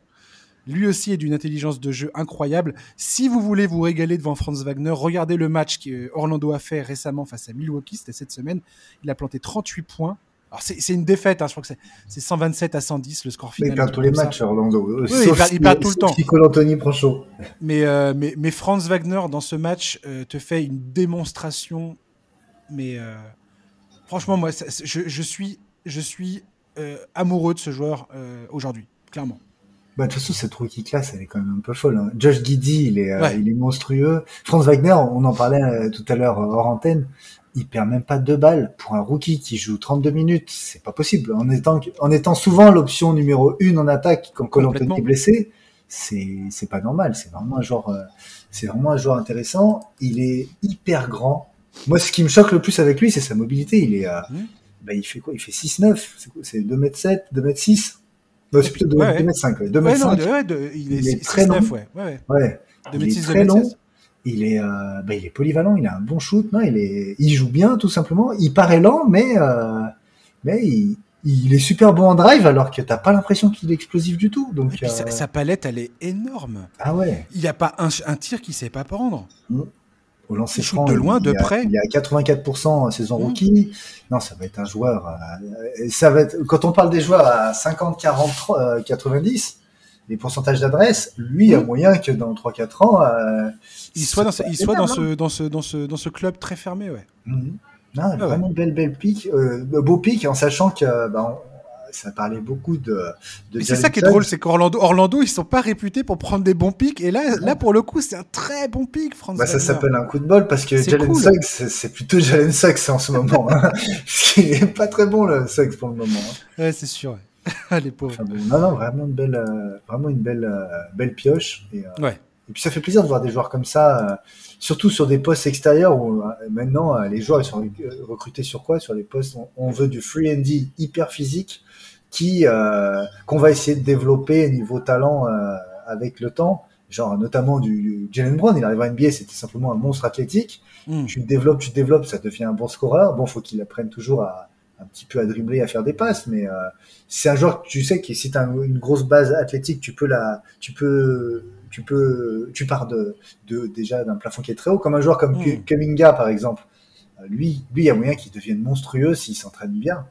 lui aussi est d'une intelligence de jeu incroyable. Si vous voulez vous régaler devant Franz Wagner, regardez le match que Orlando a fait récemment face à Milwaukee, c'était cette semaine. Il a planté 38 points. Alors c'est une défaite, hein, je crois que c'est 127 à 110 le score final. il perd tous les matchs, Orlando. Oui, il, perd, il perd, tout le temps. Anthony Prochot. Mais, euh, mais, mais Franz Wagner, dans ce match, euh, te fait une démonstration. Mais euh, franchement, moi, je, je, suis, je suis amoureux de ce joueur aujourd'hui, clairement. Bah, de toute façon, cette rookie classe, elle est quand même un peu folle. Hein. Josh Giddy, il est, il est monstrueux. Franz Wagner, on en parlait tout à l'heure hors antenne il perd même pas deux balles pour un rookie qui joue 32 minutes. C'est pas possible. En étant, en étant souvent l'option numéro une en attaque quand Colantoni est blessé, c'est, c'est pas normal. C'est vraiment un joueur, euh, c'est vraiment un joueur intéressant. Il est hyper grand. Moi, ce qui me choque le plus avec lui, c'est sa mobilité. Il est, mmh. bah, il fait quoi? Il fait 6-9. C'est quoi? C'est 2 m 7, 2 m 6. Non, c'est plutôt 2 m 5, 2 m 5. il, est, très long. Ouais. ouais. 2 m 6, 2 m 7 il est, euh, bah, il est polyvalent, il a un bon shoot, non, il est, il joue bien tout simplement. Il paraît lent, mais euh, mais il, il, est super bon en drive alors que t'as pas l'impression qu'il est explosif du tout. Donc euh... sa, palette, elle est énorme. Ah ouais. Il y a pas un, un tir qu'il sait pas prendre. Mmh. Au lancer franc, de loin, de près. Il y a 84% en saison mmh. rookie. Non, ça va être un joueur. Euh, ça va être quand on parle des joueurs à 50, 40, 90 les pourcentages d'adresse, lui a moyen que dans 3-4 ans, euh, il soit, dans, ce, il soit dans, ce, dans, ce, dans, ce, dans ce club très fermé. Ouais. Mhm. Non, ah vraiment belle, belle pique, euh, beau pic, en sachant que bah, ça parlait beaucoup de. de c'est ça qui est drôle, c'est qu'Orlando, Orlando, ils sont pas réputés pour prendre des bons pics. Et là, là pour le coup, c'est un très bon pic, Franz. Bah, ça s'appelle un coup de bol parce que Jalen cool. Suggs, c'est plutôt Jalen Suggs en ce moment. Hein. Ce qui est pas très bon, le Suggs pour le moment. Hein. Ouais, c'est sûr. les pauvres. non, non, vraiment une belle, euh, vraiment une belle, euh, belle pioche. Et, euh, ouais. et puis ça fait plaisir de voir des joueurs comme ça, surtout sur des postes extérieurs où maintenant les joueurs ils sont recrutés sur quoi? Sur les postes où on veut du free and D hyper physique qui qu'on va essayer de développer niveau talent avec le temps. Genre notamment du, Jalen Brown, il arrive à NBA, c'était simplement un monstre athlétique. Mm. Tu développes, tu développes, ça devient un bon scoreur. Bon, faut qu'il apprenne toujours à, un petit peu à dribbler, à faire des passes, mais euh, c'est un joueur que tu sais que si tu as une grosse base athlétique, tu peux la, tu peux, tu peux, tu pars de, de déjà d'un plafond qui est très haut, comme un joueur comme mmh. Kuminga par exemple. Euh, lui, lui, il y a moyen qu'il devienne monstrueux s'il s'entraîne bien.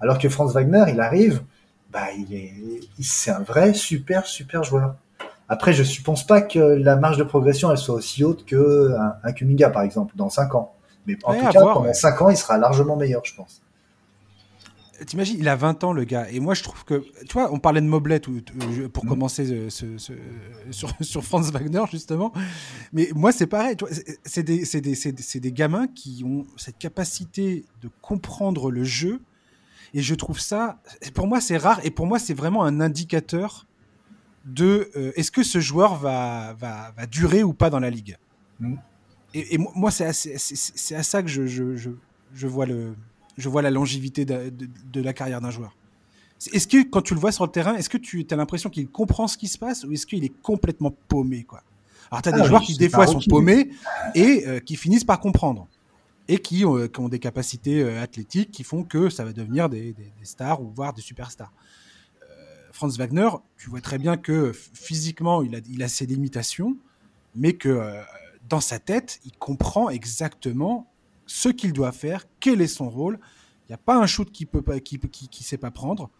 alors que Franz Wagner, il arrive, bah, il est, c'est un vrai super super joueur. Après, je ne pense pas que la marge de progression elle soit aussi haute que un, un Kuminga par exemple dans 5 ans. Mais en tout cas, pendant 5 ans, il sera largement meilleur, je pense. T'imagines, il a 20 ans, le gars. Et moi, je trouve que. Tu vois, on parlait de Moblet pour mm. commencer euh, sur, sur, Franz Wagner, justement. Mais moi, c'est pareil. C'est des, des, des, gamins qui ont cette capacité de comprendre le jeu. Et je trouve ça. Pour moi, c'est rare. Et pour moi, c'est vraiment un indicateur de euh, est-ce que ce joueur va, va, va, durer ou pas dans la ligue? Mm et, moi, c'est à, ça que je, je, vois le, je vois la longévité de, la carrière d'un joueur. Est-ce que quand tu le vois sur le terrain, est-ce que tu as l'impression qu'il comprend ce qui se passe ou est-ce qu'il est complètement paumé quoi? Alors, tu as des ah, joueurs qui, des fois, sont paumés et euh, qui finissent par comprendre. Et qui, ont des capacités euh, athlétiques qui font que ça va devenir des, stars ou voire des superstars. Euh, Franz Wagner, tu vois très bien que physiquement, il a, il a ses limitations, mais que dans sa tête, il comprend exactement ce qu'il doit faire, quel est son rôle. Il n'y a pas un shoot qu'il peut pas, qui, qui, sait pas prendre.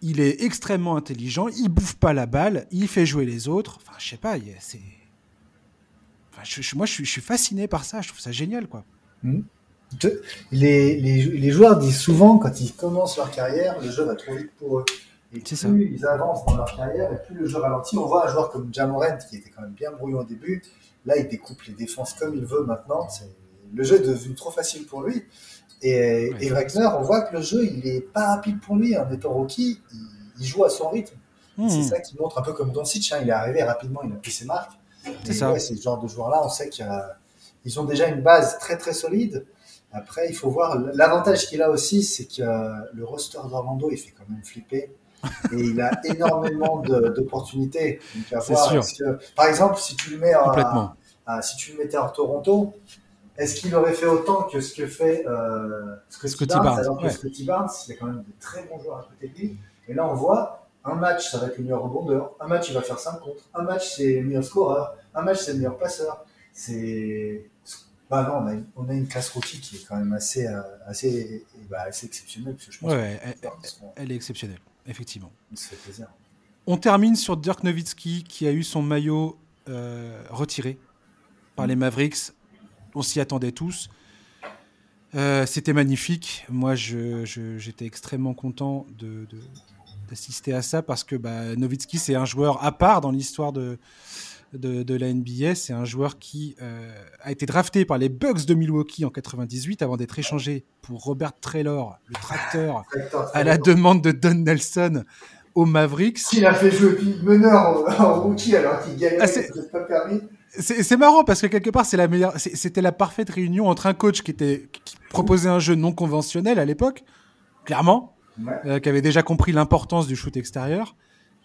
Il est extrêmement intelligent. Il bouffe pas la balle. Il fait jouer les autres. Enfin, je sais pas. C'est. moi, je suis, fasciné par ça. Je trouve ça génial, quoi. Hmm. Les, les, joueurs disent souvent, quand ils commencent leur carrière, le jeu va trop vite pour eux. Et plus ça. ils avancent dans leur carrière, et plus le jeu ralentit. On voit un joueur comme Jamorant, qui était quand même bien brouillon au début, Là, il découpe les défenses comme il veut maintenant. Le jeu est devenu trop facile pour lui. Et, Wagner, on voit que le jeu, il est pas rapide pour lui. En étant rookie, il, joue à son rythme. Hmm. C'est ça qui montre un peu comme Doncic. Hein, il est arrivé rapidement, il a pris ses marques. C'est ça. c'est ce genre de joueurs-là. On sait qu'ils ont déjà une base très très solide. Après, il faut voir. L'avantage qu'il a aussi, c'est que le roster d'Orlando, il fait quand même flipper et il a énormément d'opportunités. par exemple, si tu le mets si tu le mettais en Toronto, est-ce qu'il aurait fait autant que ce que fait euh, Scotty, Barnes, Alors que Scotty Barnes, il a quand même de très bons joueurs à côté de lui. Et là, on voit, Un match, ça va être le meilleur rebondeur. Un match, il va faire 5 contre. Un match, c'est le meilleur scoreur. Un match, c'est le meilleur passeur. C'est. Bah non, on a, une, on a une classe rookie qui est quand même assez, euh, assez, bah, assez exceptionnelle. Parce que je pense Ouais, que- elle, elle- elle est exceptionnelle, effectivement. Plaisir. On termine sur Dirk Nowitzki qui a eu son maillot euh, retiré par les Mavericks. On s'y attendait tous. Euh, C'était magnifique. Moi, j'étais extrêmement content de- de- d'assister à ça parce que bah, Nowitzki, c'est un joueur à part dans l'histoire de, de, de la NBA. C'est un joueur qui euh, a été drafté par les Bucks de Milwaukee en 98 avant d'être échangé pour Robert Traylor, le tracteur, à la demande de Don Nelson aux Mavericks. S'il a fait jouer meneur en, rookie alors qu'il gagnait, Ah, c'est- pas permis. C'est marrant parce que quelque part, c'est la meilleure. C'était la parfaite réunion entre un coach qui était qui proposait un jeu non conventionnel à l'époque, clairement, Ouais. euh, qui avait déjà compris l'importance du shoot extérieur,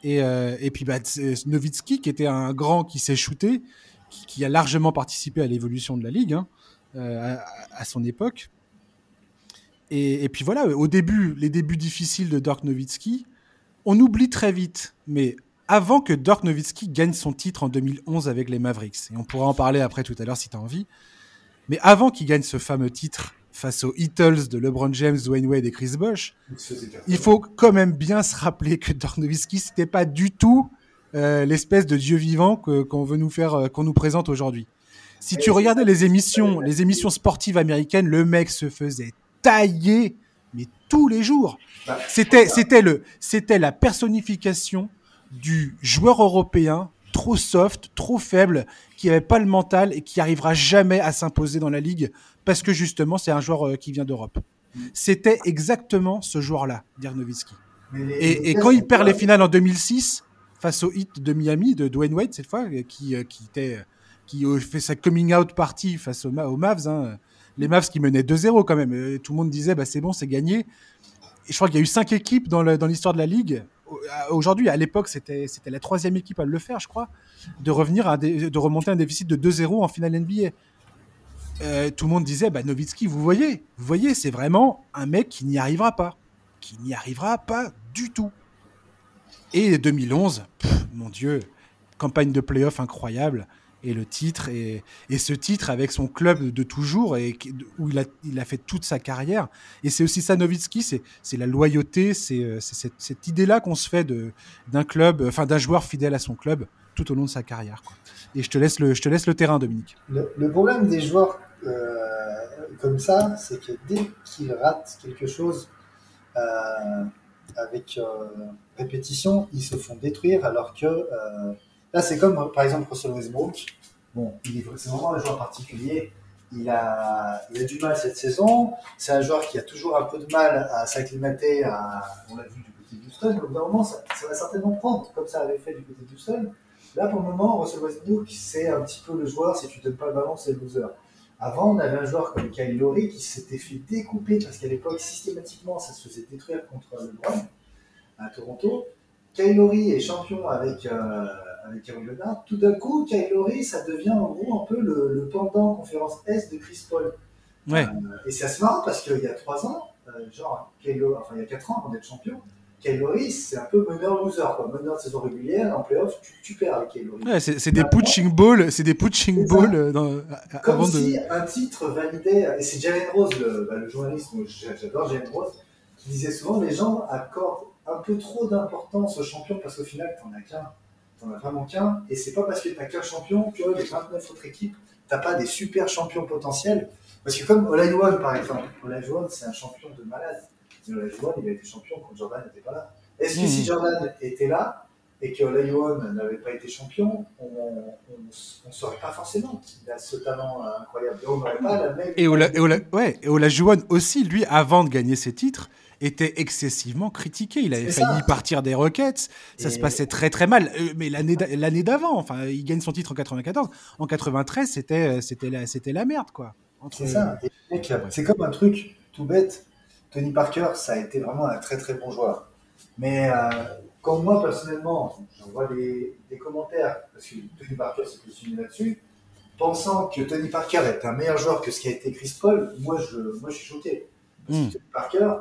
et, euh, et puis bah, c'est Nowitzki qui était un grand qui s'est shooté, qui, a largement participé à l'évolution de la ligue hein, euh, à, à son époque. Et, et puis voilà, au début, les débuts difficiles de Dirk Nowitzki, on oublie très vite, mais avant que Dirk Nowitzki gagne son titre en 2011 avec les Mavericks, et on pourra en parler après tout à l'heure si tu as envie, mais avant qu'il gagne ce fameux titre face aux Heatles de LeBron James, Dwayne Wade et Chris Bosh, Il faut quand même bien se rappeler que Dirk Nowitzki, c'était pas du tout euh, l'espèce de dieu vivant qu'on veut nous faire, euh, qu'on nous présente aujourd'hui. Si tu regardais les émissions, les émissions sportives américaines, le mec se faisait tailler, mais tous les jours. Bah, C'était, c'était le, c'était la personnification du joueur européen trop soft, trop faible, qui avait pas le mental et qui arrivera jamais à s'imposer dans la ligue parce que justement c'est un joueur euh, qui vient d'Europe. C'était exactement ce joueur-là, les- Et, et quand il perd les finales en 2006 face au hit de Miami de Dwayne Wade cette fois, euh, qui euh, qui était qui fait sa coming out party face aux, Ma- aux Mavs, hein. les Mavs qui menaient 2-0 quand même. Euh, Tout le monde disait bah c'est bon, c'est gagné. Et je crois qu'il y a eu cinq équipes dans l'histoire de la ligue. Aujourd'hui, à l'époque, c'était la troisième équipe à le faire, je crois, de revenir à de remonter un déficit de 2-0 en finale NBA. Euh, tout le monde disait bah Nowitzki, vous voyez, vous voyez, c'est vraiment un mec qui n'y arrivera pas, qui n'y arrivera pas du tout. Et 2011, pff, mon Dieu, campagne de playoff incroyable. Et le titre, et, ce titre avec son club de toujours, et où il a, fait toute sa carrière. Et c'est aussi ça, Nowitzki, c'est la loyauté, c'est euh, cette, cette idée-là qu'on se fait d'un club, enfin d'un joueur fidèle à son club tout au long de sa carrière. Et je te laisse le, terrain, Dominique. Le, problème des joueurs comme ça, c'est que dès qu'ils ratent quelque chose euh, avec euh, répétition, ils se font détruire. Alors que euh, là, c'est comme euh, par exemple Russell Westbrook. Bon, c'est vraiment un joueur particulier. Il a, il a du mal cette saison. C'est un joueur qui a toujours un peu de mal à s'acclimater à. On l'a vu du côté d'Houston. Au bout moment, ça, va certainement prendre, comme ça avait fait du côté d'Houston. Là, pour le moment, Russell Westbrook, c'est un petit peu le joueur, si tu donnes pas le ballon, c'est le loser. Avant, on avait un joueur comme Kyle Lowry qui s'était fait découper parce qu'à l'époque, systématiquement, ça se faisait détruire contre LeBron à Toronto. Kyle Lowry est champion avec, euh, avec Leonard. Tout d'un coup, Kyle Lowry, ça devient en gros un peu le, le pendant conférence S de Chris Paul. Ouais. Euh, et c'est assez marrant parce qu'il y a trois ans, euh, genre, Kyle enfin il y a quatre ans avant d'être champion, Lowry, c'est un peu meneur-loser, quoi. Meneur de saison régulière, en playoff, tu, tu perds avec Lowry. Ouais, c'est des punching balls, c'est des punching balls euh, dans, à- Comme avant de. si un titre validait, et c'est Jalen Rose, le, bah, le journaliste, j'adore Jalen Rose, qui disait souvent les gens accordent un peu trop d'importance aux champions parce qu'au final, t'en as qu'un, t'en as vraiment qu'un, et c'est pas parce que t'as qu'un champion que les 29 autres équipes, t'as pas des super champions potentiels. Parce que comme Olajuwon par exemple, Olajuwon c'est un champion de malade. Olajuwon il a été champion quand Jordan n'était pas là. Est-ce que Mhm. si Jordan était là et que Olajuwon n'avait pas été champion, on ne saurait pas forcément qu'il a ce talent incroyable. Et on n'aurait pas la même. Et Ola, et Ola- ouais, et Olajuwon aussi, lui, avant de gagner ses titres, était excessivement critiqué. Il avait failli ça. partir des Rockets. Ça Et- se passait très très mal. Euh, Mais l'année d'a- l'année d'avant, enfin, il gagne son titre en 94. En 93, c'était euh, c'était la c'était la merde quoi. Entre- C'est ça. C'est comme un truc tout bête. Tony Parker, ça a été vraiment un très très bon joueur. Mais euh, quand moi personnellement, j'envoie des, des commentaires, parce que Tony Parker s'est positionné là-dessus, pensant que Tony Parker est un meilleur joueur que ce qu'a été Chris Paul, moi je, moi, je suis choqué. Parce Mm. que Tony Parker,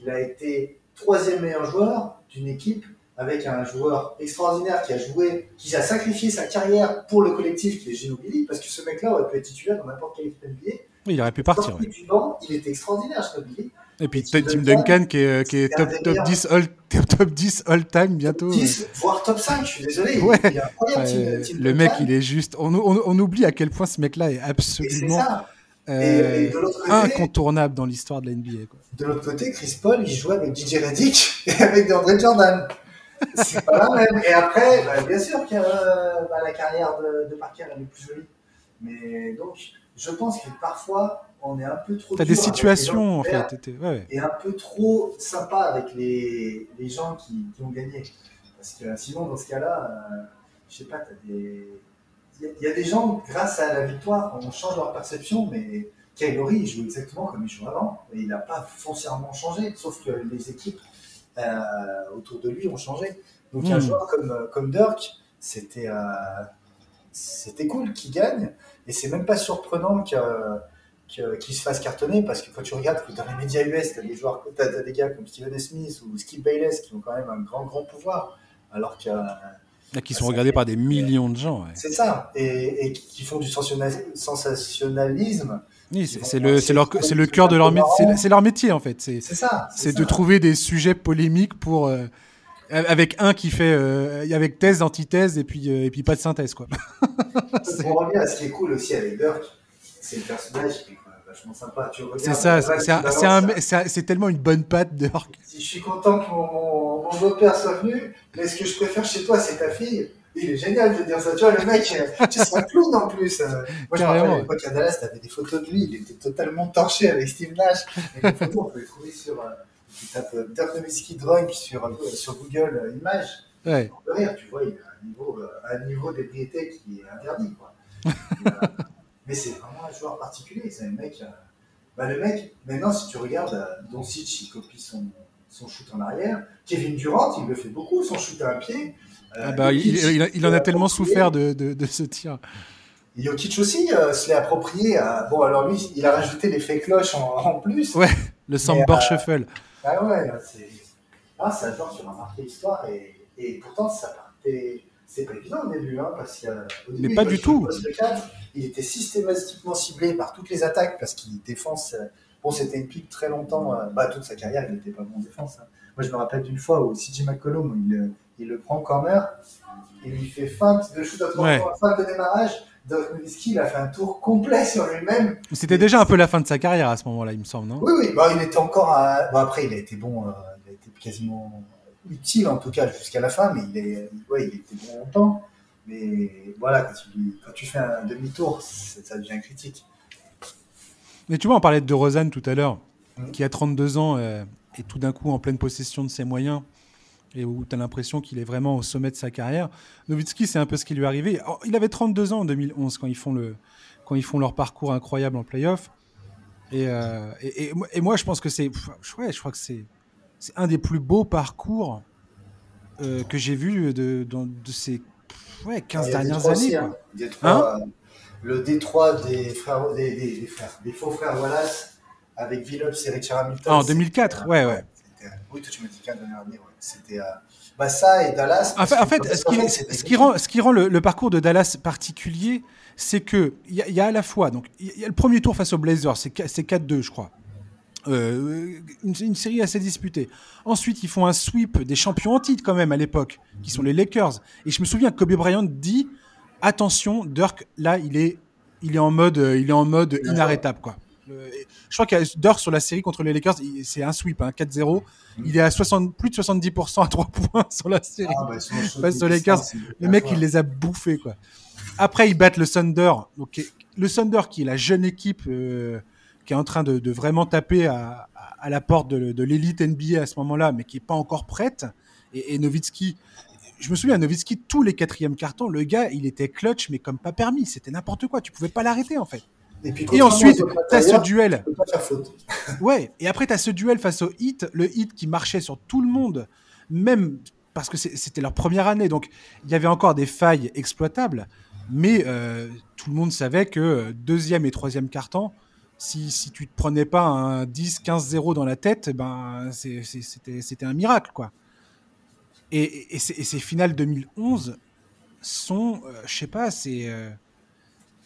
il a été troisième meilleur joueur d'une équipe avec un joueur extraordinaire qui a joué, qui a sacrifié sa carrière pour le collectif qui est Ginobili, parce que ce mec-là aurait pu être titulaire dans n'importe quelle équipe NBA. Il aurait pu partir. Ouais. Du banc, il était extraordinaire, Ginobili. Et puis Tim Duncan, qui est, qui est top, top, 10 all, top 10 all time bientôt. 10, voire top 5, je suis désolé. Ouais. Il le mec, il est juste. On, on, on oublie à quel point ce mec-là est absolument euh, Et- et de l'autre côté- incontournable dans l'histoire de la NBA. Quoi. De l'autre côté, Chris Paul, il jouait avec DJ Reddick et avec DeAndre Jordan. C'est pas la même. Et après, bah, bien sûr que bah, la carrière de, de Parker elle est plus jolie. Mais donc, je pense que parfois, on est un peu trop. T'as des situations, en fait. Ouais. Et un peu trop sympa avec les, les gens qui, qui ont gagné. Parce que sinon, dans ce cas-là, euh, je sais pas, t'as des. Il y, a- il y a des gens, grâce à la victoire, on change leur perception, mais Kylori, il joue exactement comme il jouait avant. Et il n'a pas foncièrement changé, sauf que les équipes euh, autour de lui ont changé. Donc un Mm. joueur comme, comme Dirk, c'était euh, c'était cool qu'il gagne. Et c'est même pas surprenant que, que- qu'il se fasse cartonner, parce que quand tu regardes que dans les médias US, tu as des, joueurs, t'as, des gars comme Steven. Smith ou Skip Bayless qui ont quand même un grand, grand pouvoir. Alors que Là, qui Ah, sont regardés par des millions de gens. ouais. c'est ça, et, et qui font du sensationnalisme. Oui, c'est le, c'est leur, penser c'est que le cœur de leur, un peu mé- c'est, leur métier en fait. C'est, ça. c'est de trouver des sujets polémiques pour euh, avec un qui fait euh, avec thèse, antithèse et puis euh, et puis pas de synthèse quoi. Pour revenir à ce qui est cool aussi avec Dirk, c'est le personnage qui est vachement sympa. C'est ça, c'est, tellement une bonne patte Dirk. Si je suis content que mon, beau-père soit venu, mais ce que je préfère chez toi, c'est ta fille. Il est génial de dire ça. Tu vois, le mec, euh, tu sais, un clown en plus. euh. Moi, je me rappelle à l'époque à Dallas, t'avais des photos de lui. Il était totalement torché avec Steve Nash. Et les photos, on peut les trouver sur. euh, tu tapes Dirk Drunk sur, sur Google Images. Ouais. de rire, tu vois, il a un niveau, un niveau d'ébriété qui est interdit. Quoi. Et, euh, mais c'est vraiment un joueur particulier. C'est un mec. euh, bah, le mec, maintenant, si tu regardes, euh, Doncic, il copie son, son shoot en arrière. Kevin Durant, il le fait beaucoup, son shoot à un pied. Euh, Ah bah, il, Jokic, il- il en a tellement approprié. souffert de, de, de ce tir. Jokic aussi euh, se l'est approprié. à- Bon, alors lui, il a rajouté l'effet cloche en, en plus. Ouais. Le Sambor euh, Shuffle. Ah ouais, c'est ah, c'est un joueur qui a marqué l'histoire et, et pourtant ça partait. C'est pas évident au début, hein, parce qu'au début, Mais pas du tout. poste 4, il était systématiquement ciblé par toutes les attaques parce qu'il défense. euh, Bon, c'était une pique très longtemps. euh, Bah, toute sa carrière, il n'était pas bon en défense. hein. Moi, je me rappelle d'une fois où CJ McCollum, il, le- il le prend en corner, il lui fait feinte de shoot à Ouais. feinte de démarrage. Dirk Nowitzki, il a fait un tour complet sur lui-même. C'était déjà un peu la fin de sa carrière à ce moment-là, il me semble, non? Oui, oui, bah, il était encore à... bon, après, il a été bon, euh, il a été quasiment utile en tout cas jusqu'à la fin, mais il, est... ouais, il était bon longtemps. Mais voilà, quand tu, quand tu fais un demi-tour, ça devient critique. Mais tu vois, on parlait de Rosanne tout à l'heure, Mhm. qui a 32 ans euh, et tout d'un coup en pleine possession de ses moyens et où tu as l'impression qu'il est vraiment au sommet de sa carrière. Nowitzki, c'est un peu ce qui lui est arrivé. Alors, il avait 32 ans en 2011 quand ils font, le, quand ils font leur parcours incroyable en playoff. Et, euh, et, et moi- et moi, je pense que c'est. Ouais, je crois que c'est c'est un des plus beaux parcours euh, que j'ai vu de, dans- de ces ouais, 15 Il y a dernières années. aussi, quoi. hein. Détroit, euh, le Détroit des, frères, des, des- des frères, des faux frères Wallace avec Billups et Richard Hamilton. Ah, en c'était, 2004, ouais, ouais. Oui, toi tu m'as dit 15 dernières années, ouais. C'était euh, bah, ça et Dallas. En fait, en ce, qui, en fait, c'était ce qui rend, ce qui rend le, le parcours de Dallas particulier, c'est que il y, a- il y a à la fois, donc il y a le premier tour face aux Blazers, c'est 4-2, je crois. Euh, une, une série assez disputée. Ensuite, ils font un sweep des champions en titre quand même à l'époque, qui sont les Lakers. Et je me souviens que Kobe Bryant dit attention, Dirk, là, il est, il est en mode, euh, il est en mode inarrêtable, quoi. Euh, je crois qu'il y a Dirk sur la série contre les Lakers, c'est un sweep, hein, 4-0. Il est à 60, plus de 70% à 3 points sur la série. Ah, bah, Face aux Lakers, Le mec, il les a bouffés, quoi. Après, ils battent le Thunder. Donc, le Thunder, qui est la jeune équipe euh, qui est en train de, de vraiment taper à, à- à la porte de, de l'élite NBA à ce moment-là, mais qui est pas encore prête. Et, et Nowitzki, je me souviens, Nowitzki, tous les quatrièmes cartons, le gars, il était clutch, mais comme pas permis. C'était n'importe quoi. Tu pouvais pas l'arrêter, en fait. Et, puis, Et ensuite, tu as ce duel. tu peux pas faire faute. Ouais, et après, tu as ce duel face au Hit, le Hit qui marchait sur tout le monde, même parce que c'était leur première année, donc il y avait encore des failles exploitables, mais euh, tout le monde savait que euh, deuxième et troisième carton, si, si tu te prenais pas un 10-15-0 dans la tête, ben c'est- c'est- c'était un miracle, quoi. Et, et, ces, finales 2011 sont, euh, je sais pas, c'est. Euh,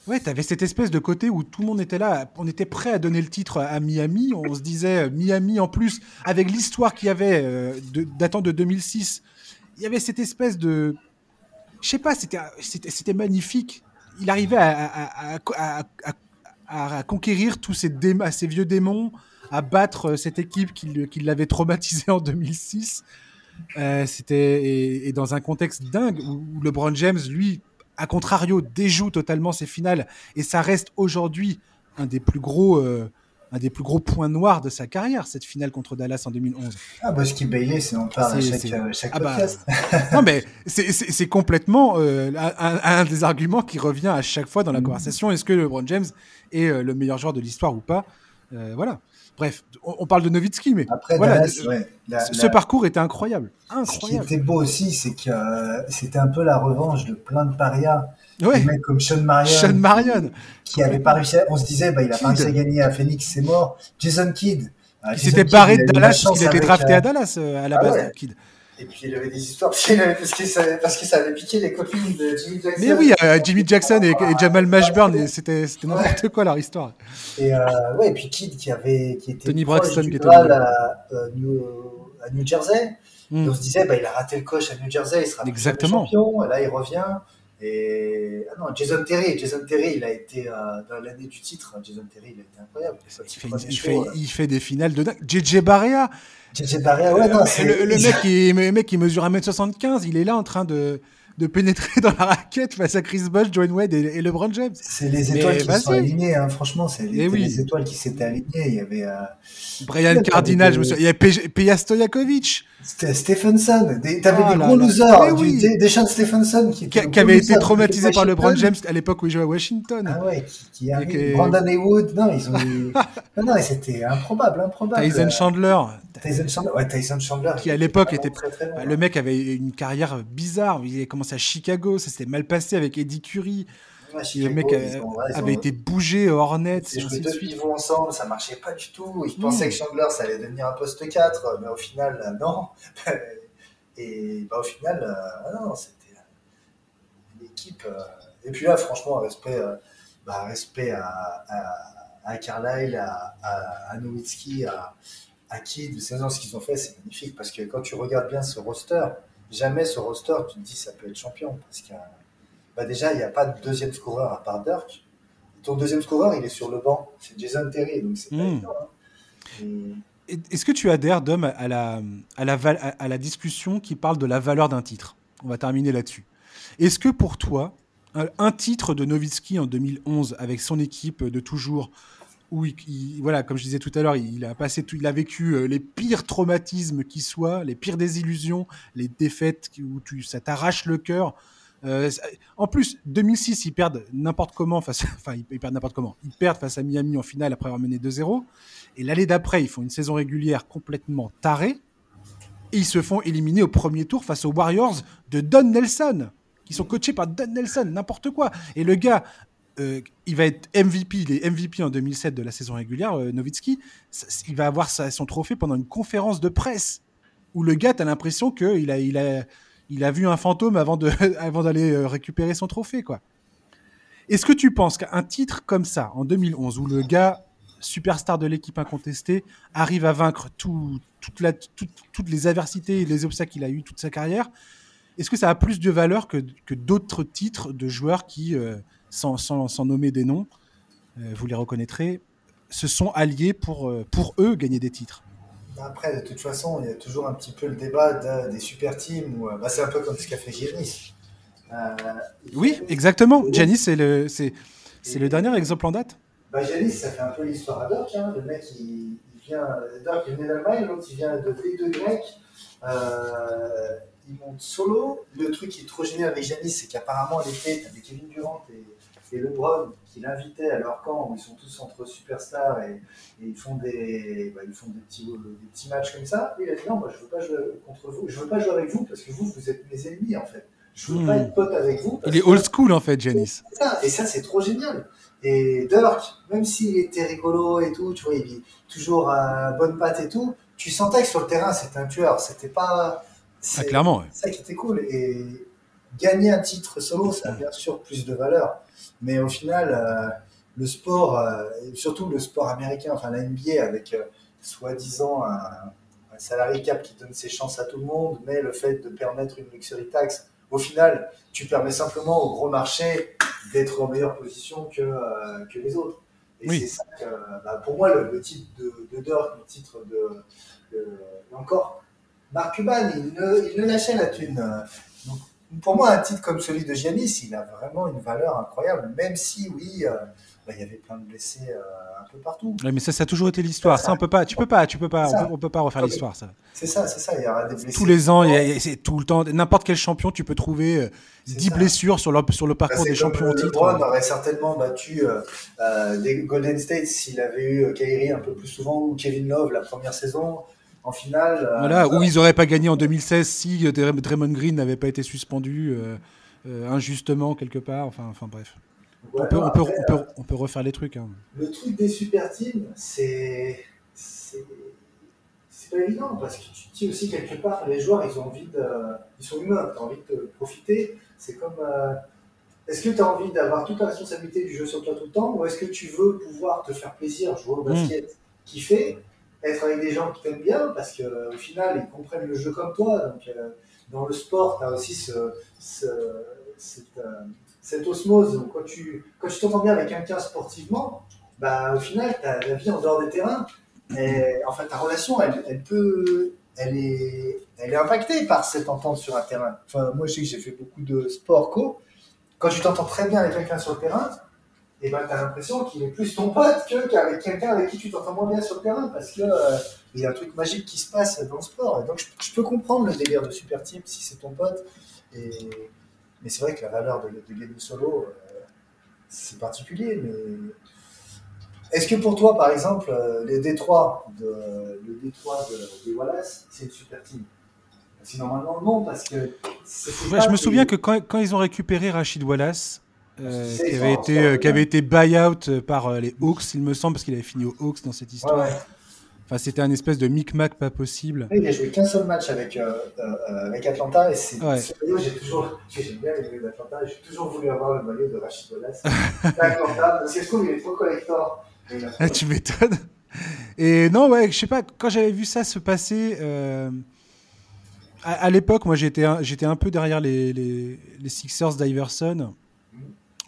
ouais, t'avais cette espèce de côté où tout le monde était là, on était prêt à donner le titre à Miami. On se disait, Miami en plus, avec l'histoire qu'il y avait datant de 2006, il y avait cette espèce de. Je sais pas, c'était magnifique. Il arrivait à conquérir tous ces, vieux démons, à battre cette équipe qui, qui l'avait traumatisé en 2006. Euh, c'était et, dans un contexte dingue où, LeBron James, lui, à contrario, déjoue totalement ses finales et ça reste aujourd'hui un des plus gros. Euh, un des plus gros points noirs de sa carrière, cette finale contre Dallas en 2011. Ah bah ce qui baillait, c'est on parle à chaque, euh, chaque ah bah, non mais c'est complètement un, des arguments qui revient à chaque fois dans la mm. conversation. Est-ce que LeBron James est le meilleur joueur de l'histoire ou pas? Voilà. Bref, on, parle de Nowitzki, mais Après, voilà, ce parcours était incroyable. Ce qui était beau aussi, c'est que euh, c'était un peu la revanche de plein de parias. Ouais. Des mecs comme Sean Marion. Sean Marion. Qui avait pas réussi On se disait, bah, il a pas réussi à gagner à Phoenix, c'est mort. Jason Kidd. Euh, qui s'était barré de Dallas, il était drafté à euh, Dallas à la ah base, Kidd. Et puis il avait des histoires parce que, ça, parce que ça avait piqué les copines de Jimmy Jackson. Mais oui, euh, Jimmy Jackson et, Jamal Mashburn, c'était n'importe quoi leur histoire. Et, euh, ouais, et puis Kid qui, avait, qui était Tony Braxton qui était à, euh, New, à New Jersey. Hmm. on se disait, bah, il a raté le coche à New Jersey, il sera Exactement. champion. Et là, il revient. Et ah non, Jason Terry, Jason Terry, il a été euh, dans l'année du titre. Jason Terry, il a été incroyable. Il fait, il, fait, il fait, des finales de dingue. JJ Barrea, JJ Barrea, ouais, non, le, le, mec qui, le mec qui mesure 1m75, il est là en train de, de pénétrer dans la raquette face à Chris Bosh, Joan Wade et, LeBron James. C'est les étoiles qui sont alignées, hein, franchement, c'est les, eh les, étoiles qui s'étaient alignées. Il y avait euh... Brian Cardinal, je me souviens. Il y avait Peja Stojakovic. Stephenson. T'avais des gros losers. Oui. Des, des Stephenson qui, qui, qui avait été traumatisé par LeBron James à l'époque où il jouait à Washington. Ah ouais, qui, qui arrive. Brandon Haywood. Non, ils ont. non, non, c'était improbable, improbable. Tyson Chandler. Tyson Chandler, ouais, Tyson Chandler. Qui à l'époque était. Très, très bah, le mec avait une carrière bizarre. Il a commencé à Chicago, ça s'était mal passé avec Eddie Curry. Ouais, Chicago, le mec avait, ont, avait été bougé au Hornets. Ils jouaient deux pivots ensemble, ça marchait pas du tout. Ils mmh. pensaient que Chandler, ça allait devenir un poste 4, mais au final, euh, non. Et bah, au final, euh, non, c'était l'équipe. Euh, et puis là, franchement, respect, bah, respect à, à, à Carlisle, à, à, à Nowitzki, à à qui de ces ce qu'ils ont fait, c'est magnifique. Parce que quand tu regardes bien ce roster, jamais ce roster, tu te dis ça peut être champion. Parce que bah déjà, il n'y a pas de deuxième scoreur à part Dirk. Ton deuxième scoreur, il est sur le banc. C'est Jason Terry. Donc c'est pas hmm. évident. Hein. Est-ce que tu adhères, Dom, à la, à, la, à la discussion qui parle de la valeur d'un titre? On va terminer là-dessus. Est-ce que pour toi, un titre de Nowitzki en 2011 avec son équipe de toujours, où il, voilà, comme je disais tout à l'heure, il a passé, tout, il a vécu euh, les pires traumatismes qui soient, les pires désillusions, les défaites où ça t'arrache le cœur. Euh, en plus, 2006, ils perdent n'importe comment face, enfin, ils, perdent n'importe comment. Ils perdent face à Miami en finale après avoir mené 2-0. Et l'année d'après, ils font une saison régulière complètement tarée. Et ils se font éliminer au premier tour face aux Warriors de Don Nelson qui sont coachés par Don Nelson, n'importe quoi. Et le gars euh, il va être MVP, il est MVP en 2007 de la saison régulière, euh. Il va avoir son trophée pendant une conférence de presse où le gars, t'as l'impression qu'il a, il a, il a vu un fantôme avant, de, avant d'aller euh, récupérer son trophée, quoi. Est-ce que tu penses qu'un titre comme ça, en 2011, où le gars, superstar de l'équipe incontestée, arrive à vaincre toutes les adversités et les obstacles qu'il a eu toute sa carrière, est-ce que ça a plus de valeur que, que d'autres titres de joueurs qui sans, sans, nommer des noms, euh, vous les reconnaîtrez, se sont alliés pour, euh, pour eux gagner des titres. Après, de toute façon, il y a toujours un petit peu le débat des super teams. Euh, bah, c'est un peu comme ce qu'a fait Giannis. oui, exactement. Giannis, c'est le, c'est, c'est le dernier exemple en date. Bah, Giannis, ça fait un peu l'histoire à Doc. Hein. Le mec, il, vient. Doc, il vient d'Allemagne, l'autre, il vient de V2 grec. il monte solo. Le truc qui est trop génial avec Giannis, c'est qu'apparemment, l'été, avec Kevin Durant et et LeBron qui l'invitait à leur camp où ils sont tous entre superstars et, ils font des bah, ils font des petits des petits matchs comme ça il a dit non moi je veux pas jouer contre vous je veux pas jouer avec vous parce que vous vous êtes mes ennemis en fait je veux pas hmm. être pote avec vous il est old school en fait Janice et ça c'est trop génial et Dirk même s'il était rigolo et tout tu vois il est toujours à bonne patte et tout tu sentais que sur le terrain c'était un tueur c'était pas c'est clairement, ouais. ça qui était cool. Et gagner un titre solo, ça a bien sûr plus de valeur. Mais au final, euh, le sport, euh, surtout le sport américain, enfin la NBA, avec euh, soi-disant un, un salarié cap qui donne ses chances à tout le monde, mais le fait de permettre une luxury tax, au final, tu permets simplement au gros marché d'être en meilleure position que, euh, que les autres. Et Oui. c'est ça que, bah, pour moi, le, le titre de, de Dirk, le titre de, de- et encore, Marc Cuban, il ne, il ne lâchait la thune. Pour moi, un titre comme celui de Giannis, il a vraiment une valeur incroyable, même si, oui, euh, bah, il y avait plein de blessés euh, un peu partout. Ouais, mais ça, ça a toujours été l'histoire. Ça, on peut pas, tu peux pas, tu peux pas, on peut, on peut pas refaire l'histoire, ça. C'est ça, c'est ça, il y aura des blessés. Tous les ans, il y a- il y a- c'est tout le temps, n'importe quel champion, tu peux trouver euh, C'est 10 ça. blessures sur le, sur le Bah, parcours des champions en titre. LeBron aurait certainement battu euh, euh, des Golden State s'il avait eu euh, Kyrie un peu plus souvent ou Kevin Love la première saison. En finale, euh, Voilà, où ils auraient pas gagné en 2016 si euh, Dray- Draymond Green n'avait pas été suspendu euh, euh, injustement quelque part. Enfin, enfin bref. ouais, on, peut, on, peut, on, peut, on peut refaire les trucs. hein. Le truc des super teams, c'est. C'est pas évident parce que tu te dis aussi quelque part, les joueurs ils ont envie de. Ils sont humains, tu as envie de profiter. C'est comme. euh, est-ce que tu as envie d'avoir toute la responsabilité du jeu sur toi tout le temps ou est-ce que tu veux pouvoir te faire plaisir, jouer au basket, kiffer, être avec des gens qui t'aiment bien parce qu'au final ils comprennent le jeu comme toi. Donc euh, dans le sport, tu as aussi ce, ce- cette, euh, cette osmose où quand tu quand tu t'entends bien avec quelqu'un sportivement, bah, au final, as la vie en dehors des terrains. Et en fait, ta relation, elle, elle peut. Elle est, elle est impactée par cette entente sur un terrain. Enfin, moi, je sais que j'ai fait beaucoup de sport co. Quand tu t'entends très bien avec quelqu'un sur le terrain, et ben, tu as l'impression qu'il est plus ton pote que- qu'avec quelqu'un avec qui tu t'entends moins bien sur le terrain parce que euh, il y a un truc magique qui se passe dans le sport. Et donc, je, je peux comprendre le délire de super team si c'est ton pote. Et, mais c'est vrai que la valeur de, de gagner solo, euh, c'est particulier. Mais est-ce que pour toi, par exemple, euh, les Détroits de, le Détroit de, de Wallace, c'est une super team? Si normalement, non, parce que. Ouais, je me souviens que quand, quand ils ont récupéré Rachid Wallace, euh, C'est qui, avait été, euh, qui avait été buy-out par euh, les Hawks, il me semble, parce qu'il avait fini aux Hawks dans cette histoire. Ouais, ouais. Enfin, c'était un espèce de micmac pas possible. Il a joué qu'un seul match avec, euh, euh, euh, avec Atlanta et c'est j'ai toujours, j'aime bien les maillots d'Atlanta, j'ai toujours voulu avoir le maillot de Rachid Wallace d'Atlanta, parce que je trouve qu'il est trop collector. Ah, tu m'étonnes. Et non, ouais, je sais pas, quand j'avais vu ça se passer, euh, à, à l'époque, moi j'étais un, j'étais un peu derrière les, les, les Sixers d'Iverson.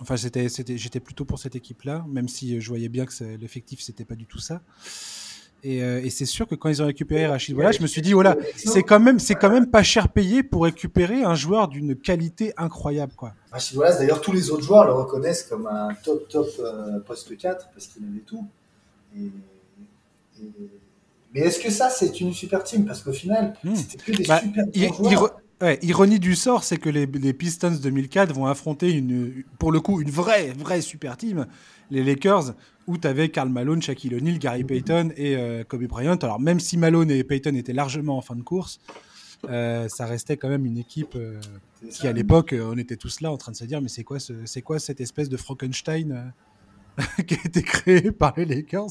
Enfin, c'était, c'était, j'étais plutôt pour cette équipe-là, même si je voyais bien que l'effectif, c'était pas du tout ça. Et, euh, et c'est sûr que quand ils ont récupéré Rachid Wallace, je me suis dit, voilà, c'est quand même, c'est quand même pas cher payé pour récupérer un joueur d'une qualité incroyable, quoi. Rachid Wallace, d'ailleurs, tous les autres joueurs le reconnaissent comme un top, top euh, poste 4 parce qu'il avait tout. Et- et- Mais est-ce que ça, c'est une super team? Parce qu'au final, Hmm. c'était que des Bah, super I- bons joueurs. Ironie du sort, c'est que les, Pistons 2004 vont affronter pour le coup une vraie, vraie super team, les Lakers, où tu avais Karl Malone, Shaquille O'Neal, Gary Payton et euh, Kobe Bryant. Alors même si Malone et Payton étaient largement en fin de course, euh, ça restait quand même une équipe euh, qui à l'époque, on était tous là en train de se dire mais c'est quoi, ce- c'est quoi cette espèce de Frankenstein qui a été créé par les Lakers.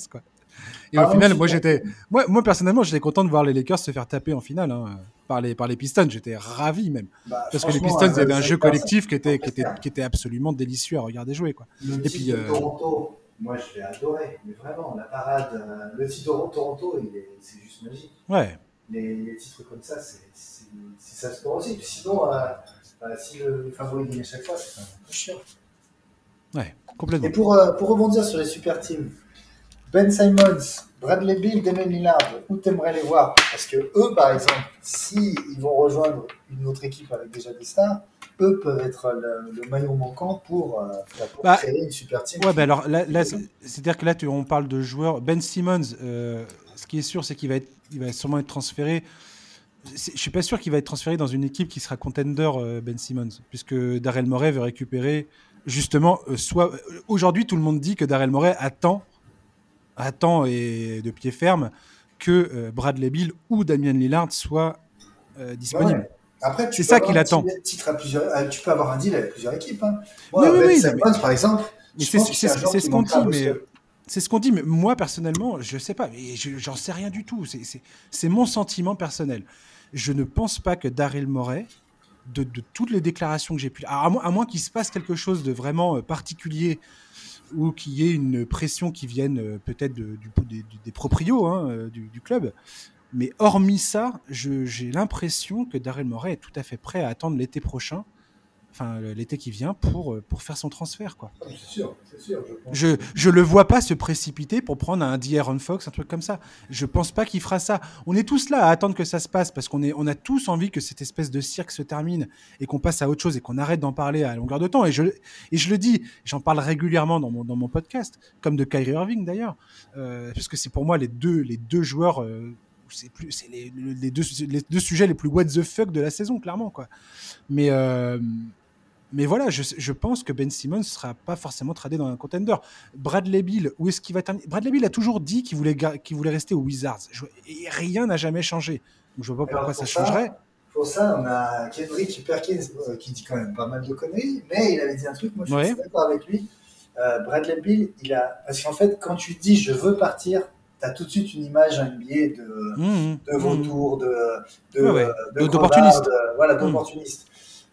Et au Parlons final, moi j'étais, moi, moi personnellement, j'étais content de voir les Lakers se faire taper en finale hein, par les par les Pistons. J'étais ravi même Bah, parce que les Pistons euh, avaient un jeu collectif qui était qui était qui était absolument délicieux à regarder jouer quoi. Le Et puis, euh, Toronto, moi je l'ai adoré, mais vraiment, la parade, euh, le titre Toronto, c'est juste magique. Ouais. Les, les titres comme ça, c'est ça le sport aussi. Sinon, euh, si le favori gagne à chaque fois, c'est un peu chiant. Ouais, complètement. Et pour, pour rebondir sur les super teams, Ben Simons, Bradley Bill, Damon Lillard, où t'aimerais les voir? Parce que eux, par exemple, si ils vont rejoindre une autre équipe avec déjà des stars, eux peuvent être le, le maillon manquant pour, euh, pour Bah, créer une super team. Ouais, bah alors là, là, c'est- c'est-à-dire que là, tu, on parle de joueurs. Ben Simmons, euh, ce qui est sûr, c'est qu'il va, être, il va sûrement être transféré. Je suis pas sûr qu'il va être transféré dans une équipe qui sera contender, euh, Ben Simmons, puisque Darrell Morey veut récupérer justement. soit aujourd'hui, tout le monde dit que Darrell Morey attend, attend et de pied ferme que euh, Bradley Bill ou Damian Lillard soient euh, disponibles. Ouais. Après, tu C'est ça qu'il attend. titre- titre à plusieurs, euh, tu peux avoir un deal avec plusieurs équipes. Hein. Oui, oui, Ben oui, mais- par exemple, c'est ce qu'on dit, mais que- c'est ce qu'on dit. Mais moi personnellement, je sais pas, mais je- j'en sais rien du tout. C'est- mon sentiment personnel. je ne pense pas que Daryl Morey, de, toutes les déclarations que j'ai pu. À, moins, moins qu'il se passe quelque chose de vraiment particulier ou qu'il y ait une pression qui vienne peut-être du, des, proprios hein, du, du, club. Mais hormis ça, j'ai l'impression que Daryl Morey est tout à fait prêt à attendre l'été prochain enfin l'été qui vient pour, euh, pour faire son transfert quoi. Ah, c'est sûr, c'est sûr. Je, je, le vois pas se précipiter pour prendre un D'Aaron Fox, un truc comme ça. Je pense pas qu'il fera ça. On est tous là à attendre que ça se passe parce qu'on est on a tous envie que cette espèce de cirque se termine et qu'on passe à autre chose et qu'on arrête d'en parler à longueur de temps. Et je et je le dis, j'en parle régulièrement dans mon dans mon podcast, comme de Kyrie Irving d'ailleurs, euh, parce que c'est pour moi les deux les deux joueurs euh, c'est plus c'est les, les, deux, les deux sujets les plus what the fuck de la saison clairement quoi mais euh, mais voilà, je, pense que Ben Simmons ne sera pas forcément tradé dans un contender. Bradley Bill, où est-ce qu'il va terminer? Bradley Bill a toujours dit qu'il voulait, qu'il voulait rester aux Wizards. et rien n'a jamais changé. Donc je vois pas pourquoi ça, changerait. Pour ça, on a Kendrick Perkins euh, qui dit quand même pas mal de conneries, mais il avait dit un truc, moi je suis d'accord avec lui. Euh, Bradley Bill, il a. Parce qu'en fait, quand tu dis je veux partir, tu as tout de suite une image NBA de, mmh, de vautour, de, de, d'opportuniste. Voilà, mmh.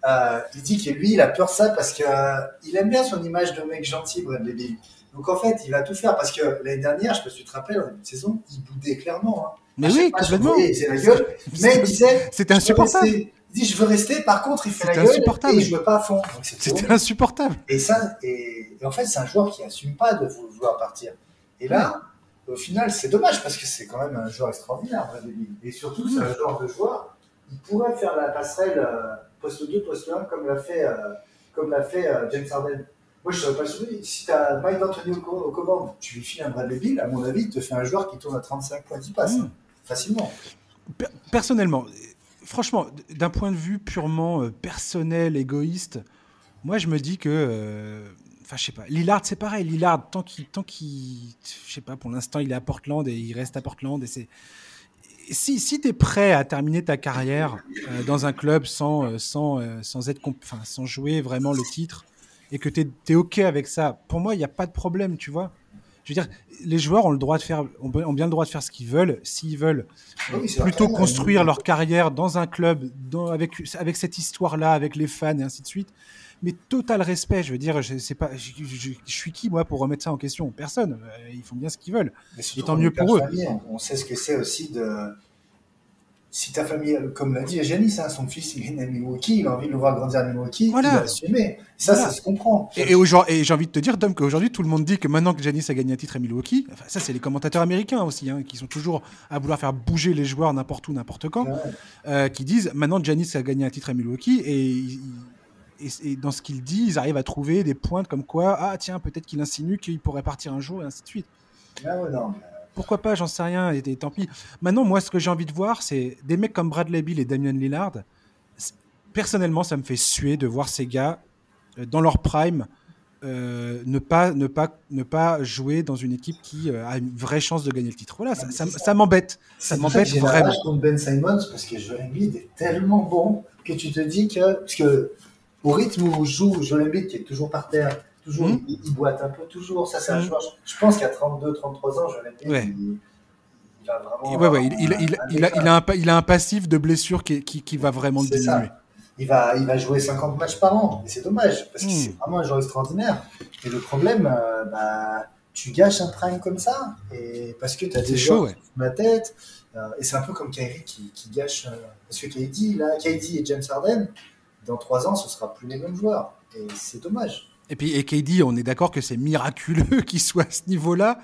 Euh, il dit que lui, il a peur de ça parce qu'il euh, aime bien son image de mec gentil, Bradley Bill. Donc en fait, il va tout faire parce que l'année dernière, je me suis te rappelle, en début de saison, il boudait clairement. Hein. Mais oui, complètement. Il faisait la gueule, mais il disait. C'était insupportable. Il dit je veux rester, par contre il fait la gueule et je veux pas à fond. C'était insupportable. Et ça, et, en fait c'est un joueur qui assume pas de vouloir partir. Et là, au final c'est dommage parce que c'est quand même un joueur extraordinaire, Bradley Bill. Et surtout c'est un genre de joueur, il pourrait faire la passerelle. Euh, poste 2, poste 1, comme l'a fait, euh, comme l'a fait euh, James Harden. Moi, je ne serais pas surpris. Si tu as Mike D'Antoni aux commandes, tu lui files un Bradley Bill, à mon avis, il te fait un joueur qui tourne à 35 points 10 passes. Mmh. Facilement. Personnellement, franchement, d'un point de vue purement euh, personnel, égoïste, moi, je me dis que. Enfin, je sais pas. Lillard, c'est pareil. Lillard, tant qu'il. Tant qu'il je sais pas, pour l'instant, il est à Portland et il reste à Portland et c'est si, si tu es prêt à terminer ta carrière euh, dans un club sans, euh, sans, euh, sans, être enfin, sans jouer vraiment le titre et que tu es, OK avec ça, pour moi, il n'y a pas de problème, tu vois. Je veux dire, les joueurs ont, le droit de faire, ont bien le droit de faire ce qu'ils veulent. S'ils veulent plutôt construire leur carrière dans un club, dans, avec, avec cette histoire-là, avec les fans et ainsi de suite, mais total respect. Je veux dire, je sais pas, je, suis qui moi pour remettre ça en question? Personne. Euh, ils font bien ce qu'ils veulent. Et tant mieux pour eux. on sait ce que c'est aussi de. Si ta famille, comme l'a dit Janice, hein, son fils il est né à Milwaukee, il a envie de le voir grandir à Milwaukee, voilà. il va assumer. Ça, ça se comprend. Et, et j'ai envie de te dire, Tom, qu'aujourd'hui tout le monde dit que maintenant que Janice a gagné un titre à Milwaukee, enfin, ça c'est les commentateurs américains aussi, hein, qui sont toujours à vouloir faire bouger les joueurs n'importe où, n'importe quand, euh, qui disent maintenant Janice a gagné un titre à Milwaukee et et, dans ce qu'il dit, ils arrivent à trouver des pointes comme quoi, ah tiens, peut-être qu'il insinue qu'il pourrait partir un jour et ainsi de suite. Ah Pourquoi pas, j'en sais rien, et, tant pis. Maintenant, moi, ce que j'ai envie de voir, c'est des mecs comme Bradley Bill et Damian Lillard. Personnellement, ça me fait suer de voir ces gars euh, dans leur prime. Euh, ne, pas, ne, pas, ne pas jouer dans une équipe qui euh, a une vraie chance de gagner le titre. Voilà, ça, ça, m'embête. Ça m'embête vraiment. contre Ben Simons parce que Joel Embiid est tellement bon que tu te dis que. Parce que au rythme où joue Joel Embiid, qui est toujours par terre, toujours, hmm. il, boite un peu toujours. Ça, c'est un hmm. joueur. Je pense qu'à 32, 33 ans, Joel Embiid, il, va vraiment. Ouais, ouais, il, il, il, a, il, a un, il a un passif de blessure qui, qui, qui va vraiment diminuer. Il va, il va jouer 50 matchs par an. Et c'est dommage, parce que hmm. c'est vraiment un joueur extraordinaire. Et le problème, euh, bah, tu gâches un prime comme ça, et parce que tu as des chaud, ouais. ma tête. Euh, et c'est un peu comme Kyrie qui, qui gâche. Euh, parce que KD, là, KD et James Harden, dans trois ans, ce sera plus les mêmes joueurs. Et c'est dommage. Et puis, et KD, on est d'accord que c'est miraculeux qu'il soit à ce niveau-là.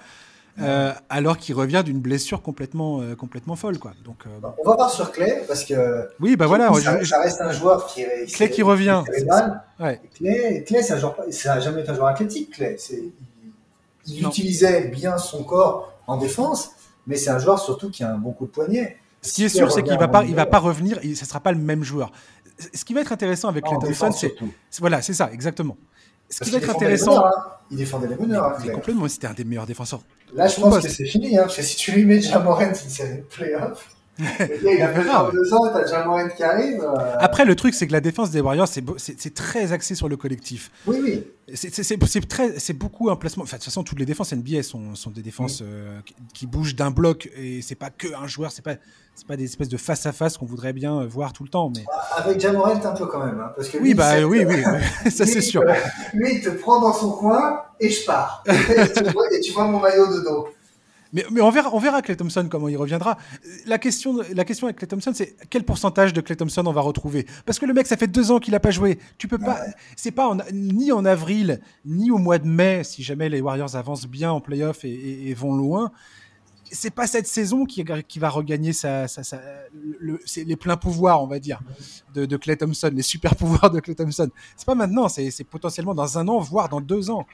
Euh, alors qu'il revient d'une blessure complètement, euh, complètement folle. Quoi. Donc, euh, On va voir sur Clay, parce que oui, bah voilà, ça, reste un joueur qui est. Clay qui revient. Ouais. Clay, Clay ça n'a jamais été un joueur athlétique. Clay. Il, utilisait bien son corps en défense, mais c'est un joueur surtout qui a un bon coup de poignet. Ce qui est sûr, c'est qu'il ne va, pas, il va pas revenir, ce ne sera pas le même joueur ce qui va être intéressant avec Clay Thompson, c'est. Voilà, c'est ça, exactement. Ce qui va être intéressant. Hein. Il défendait les meneurs. Hein, complètement, c'était un des meilleurs défenseurs. Là, je pense que c'est fini, hein, parce que si tu lui mets Jamoran une série de playoffs. Il a fait deux ans, t'as déjà Morant qui arrive. Euh. Après, le truc, c'est que la défense des Warriors, c'est très axé sur le collectif. Oui, oui. C'est beaucoup un placement. Enfin, de toute façon, toutes les défenses NBA sont, sont des défenses euh, qui, bougent d'un bloc et c'est pas que un joueur, c'est pas des espèces de face à face qu'on voudrait bien euh, voir tout le temps. Mais avec Jamorant un peu quand même, hein, parce que oui, bah oui, oui, ça c'est sûr. lui, il te prend dans son coin et je pars. et, tu vois, mon maillot de dos. Mais, mais, on verra, on verra Clay Thompson comment il reviendra. La question, la question avec Clay Thompson, c'est quel pourcentage de Clay Thompson on va retrouver? Parce que le mec, ça fait deux ans qu'il n'a pas joué. Tu peux pas. C'est pas ni en avril ni au mois de mai, si jamais les Warriors avancent bien en playoff et, et vont loin c'est pas cette saison qui, qui va regagner sa, le, les pleins pouvoirs, on va dire, de, de Clay Thompson, les super pouvoirs de Clay Thompson. C'est pas maintenant, c'est potentiellement dans un an, voire dans deux ans.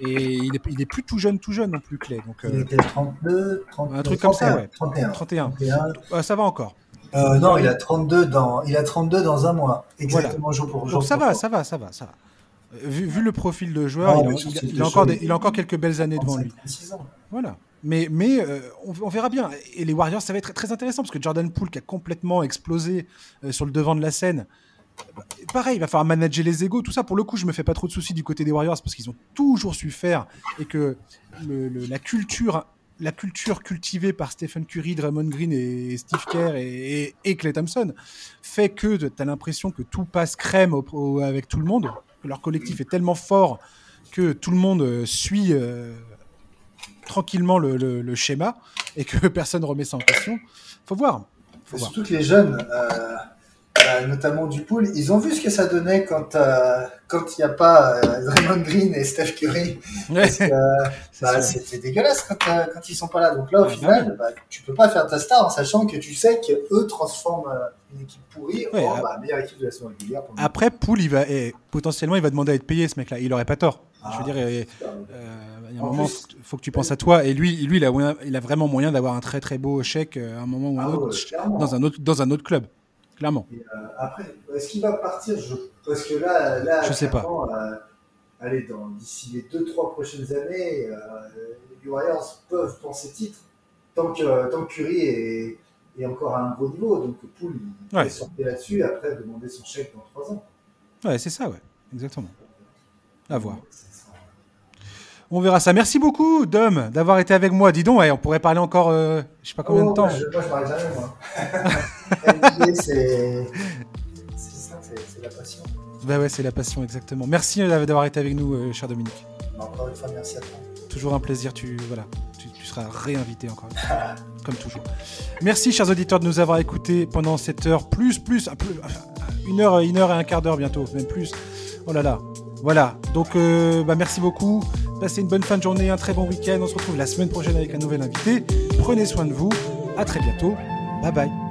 Et il est, il est plus tout jeune, tout jeune non plus, Clay. Donc, il était 32, 32, un truc comme ça, ouais. 31. 31. ça va encore. Euh, non, il a 32 dans, il a 32 dans un mois, exactement jour pour jour. Donc ça va, ça va, ça va, ça va. Vu, vu, le profil de joueur, il, a, encore il a encore quelques belles années devant lui. Voilà. Mais, euh, on, verra bien. Et les Warriors, ça va être très intéressant parce que Jordan Poole, qui a complètement explosé euh, sur le devant de la scène, bah, pareil, il va falloir manager les égaux. Tout ça, pour le coup, je me fais pas trop de soucis du côté des Warriors parce qu'ils ont toujours su faire et que la culture la culture cultivée par Stephen Curry, Draymond Green et Steve Kerr et, et, Clay Thompson fait que tu as l'impression que tout passe crème avec tout le monde, que leur collectif est tellement fort que tout le monde euh, suit tranquillement le, schéma et que personne remet ça en question. Faut voir. Faut Surtout que les jeunes, euh, euh, notamment du pool, ils ont vu ce que ça donnait quand euh, quand il n'y a pas Draymond Green et Steph Curry. Bah, c'était dégueulasse quand, quand ils sont pas là. Donc là, au final, bah, tu peux pas faire ta star en sachant que tu sais qu'eux transforment une équipe pourrie en bah, meilleure équipe de la saison régulière. Après, Poul, il va, et potentiellement, il va demander à être payé, ce mec-là. Il aurait pas tort. Je veux ah, dire, il y a un moment, il faut que tu penses à toi. Et lui, lui il, a, il a vraiment moyen d'avoir un très très beau chèque euh, à un moment ou un ah autre, dans un autre, dans un autre club, clairement. Euh, après, est-ce qu'il va partir? Je... Parce que là, là je sais pas. Euh, allez, d'ici les 2-3 prochaines années, les Warriors peuvent penser titre tant que, tant que Curry est, est, encore à un gros niveau. Donc, Poul, il ouais. sortir là-dessus après demander son chèque dans 3 ans. Ouais, c'est ça, ouais, exactement. À voir. On verra ça. Merci beaucoup, Dom, d'avoir été avec moi. Dis donc, on pourrait parler encore, euh, je sais pas combien de oh, temps. Moi, je, moi, je parle jamais, moi. c'est ça, c'est la passion. Bah ouais, c'est la passion, exactement. Merci euh, d'avoir été avec nous, euh, cher Dominique. Encore une fois, merci à toi. Toujours un plaisir. Tu voilà, tu, seras réinvité encore une fois, comme toujours. Merci, chers auditeurs, de nous avoir écoutés pendant cette heure, plus, plus, une heure, une heure et un quart d'heure bientôt, même plus. Oh là là. Voilà. Donc, bah, merci beaucoup. Passez une bonne fin de journée, un très bon week-end. On se retrouve la semaine prochaine avec un nouvel invité. Prenez soin de vous. À très bientôt. Bye bye.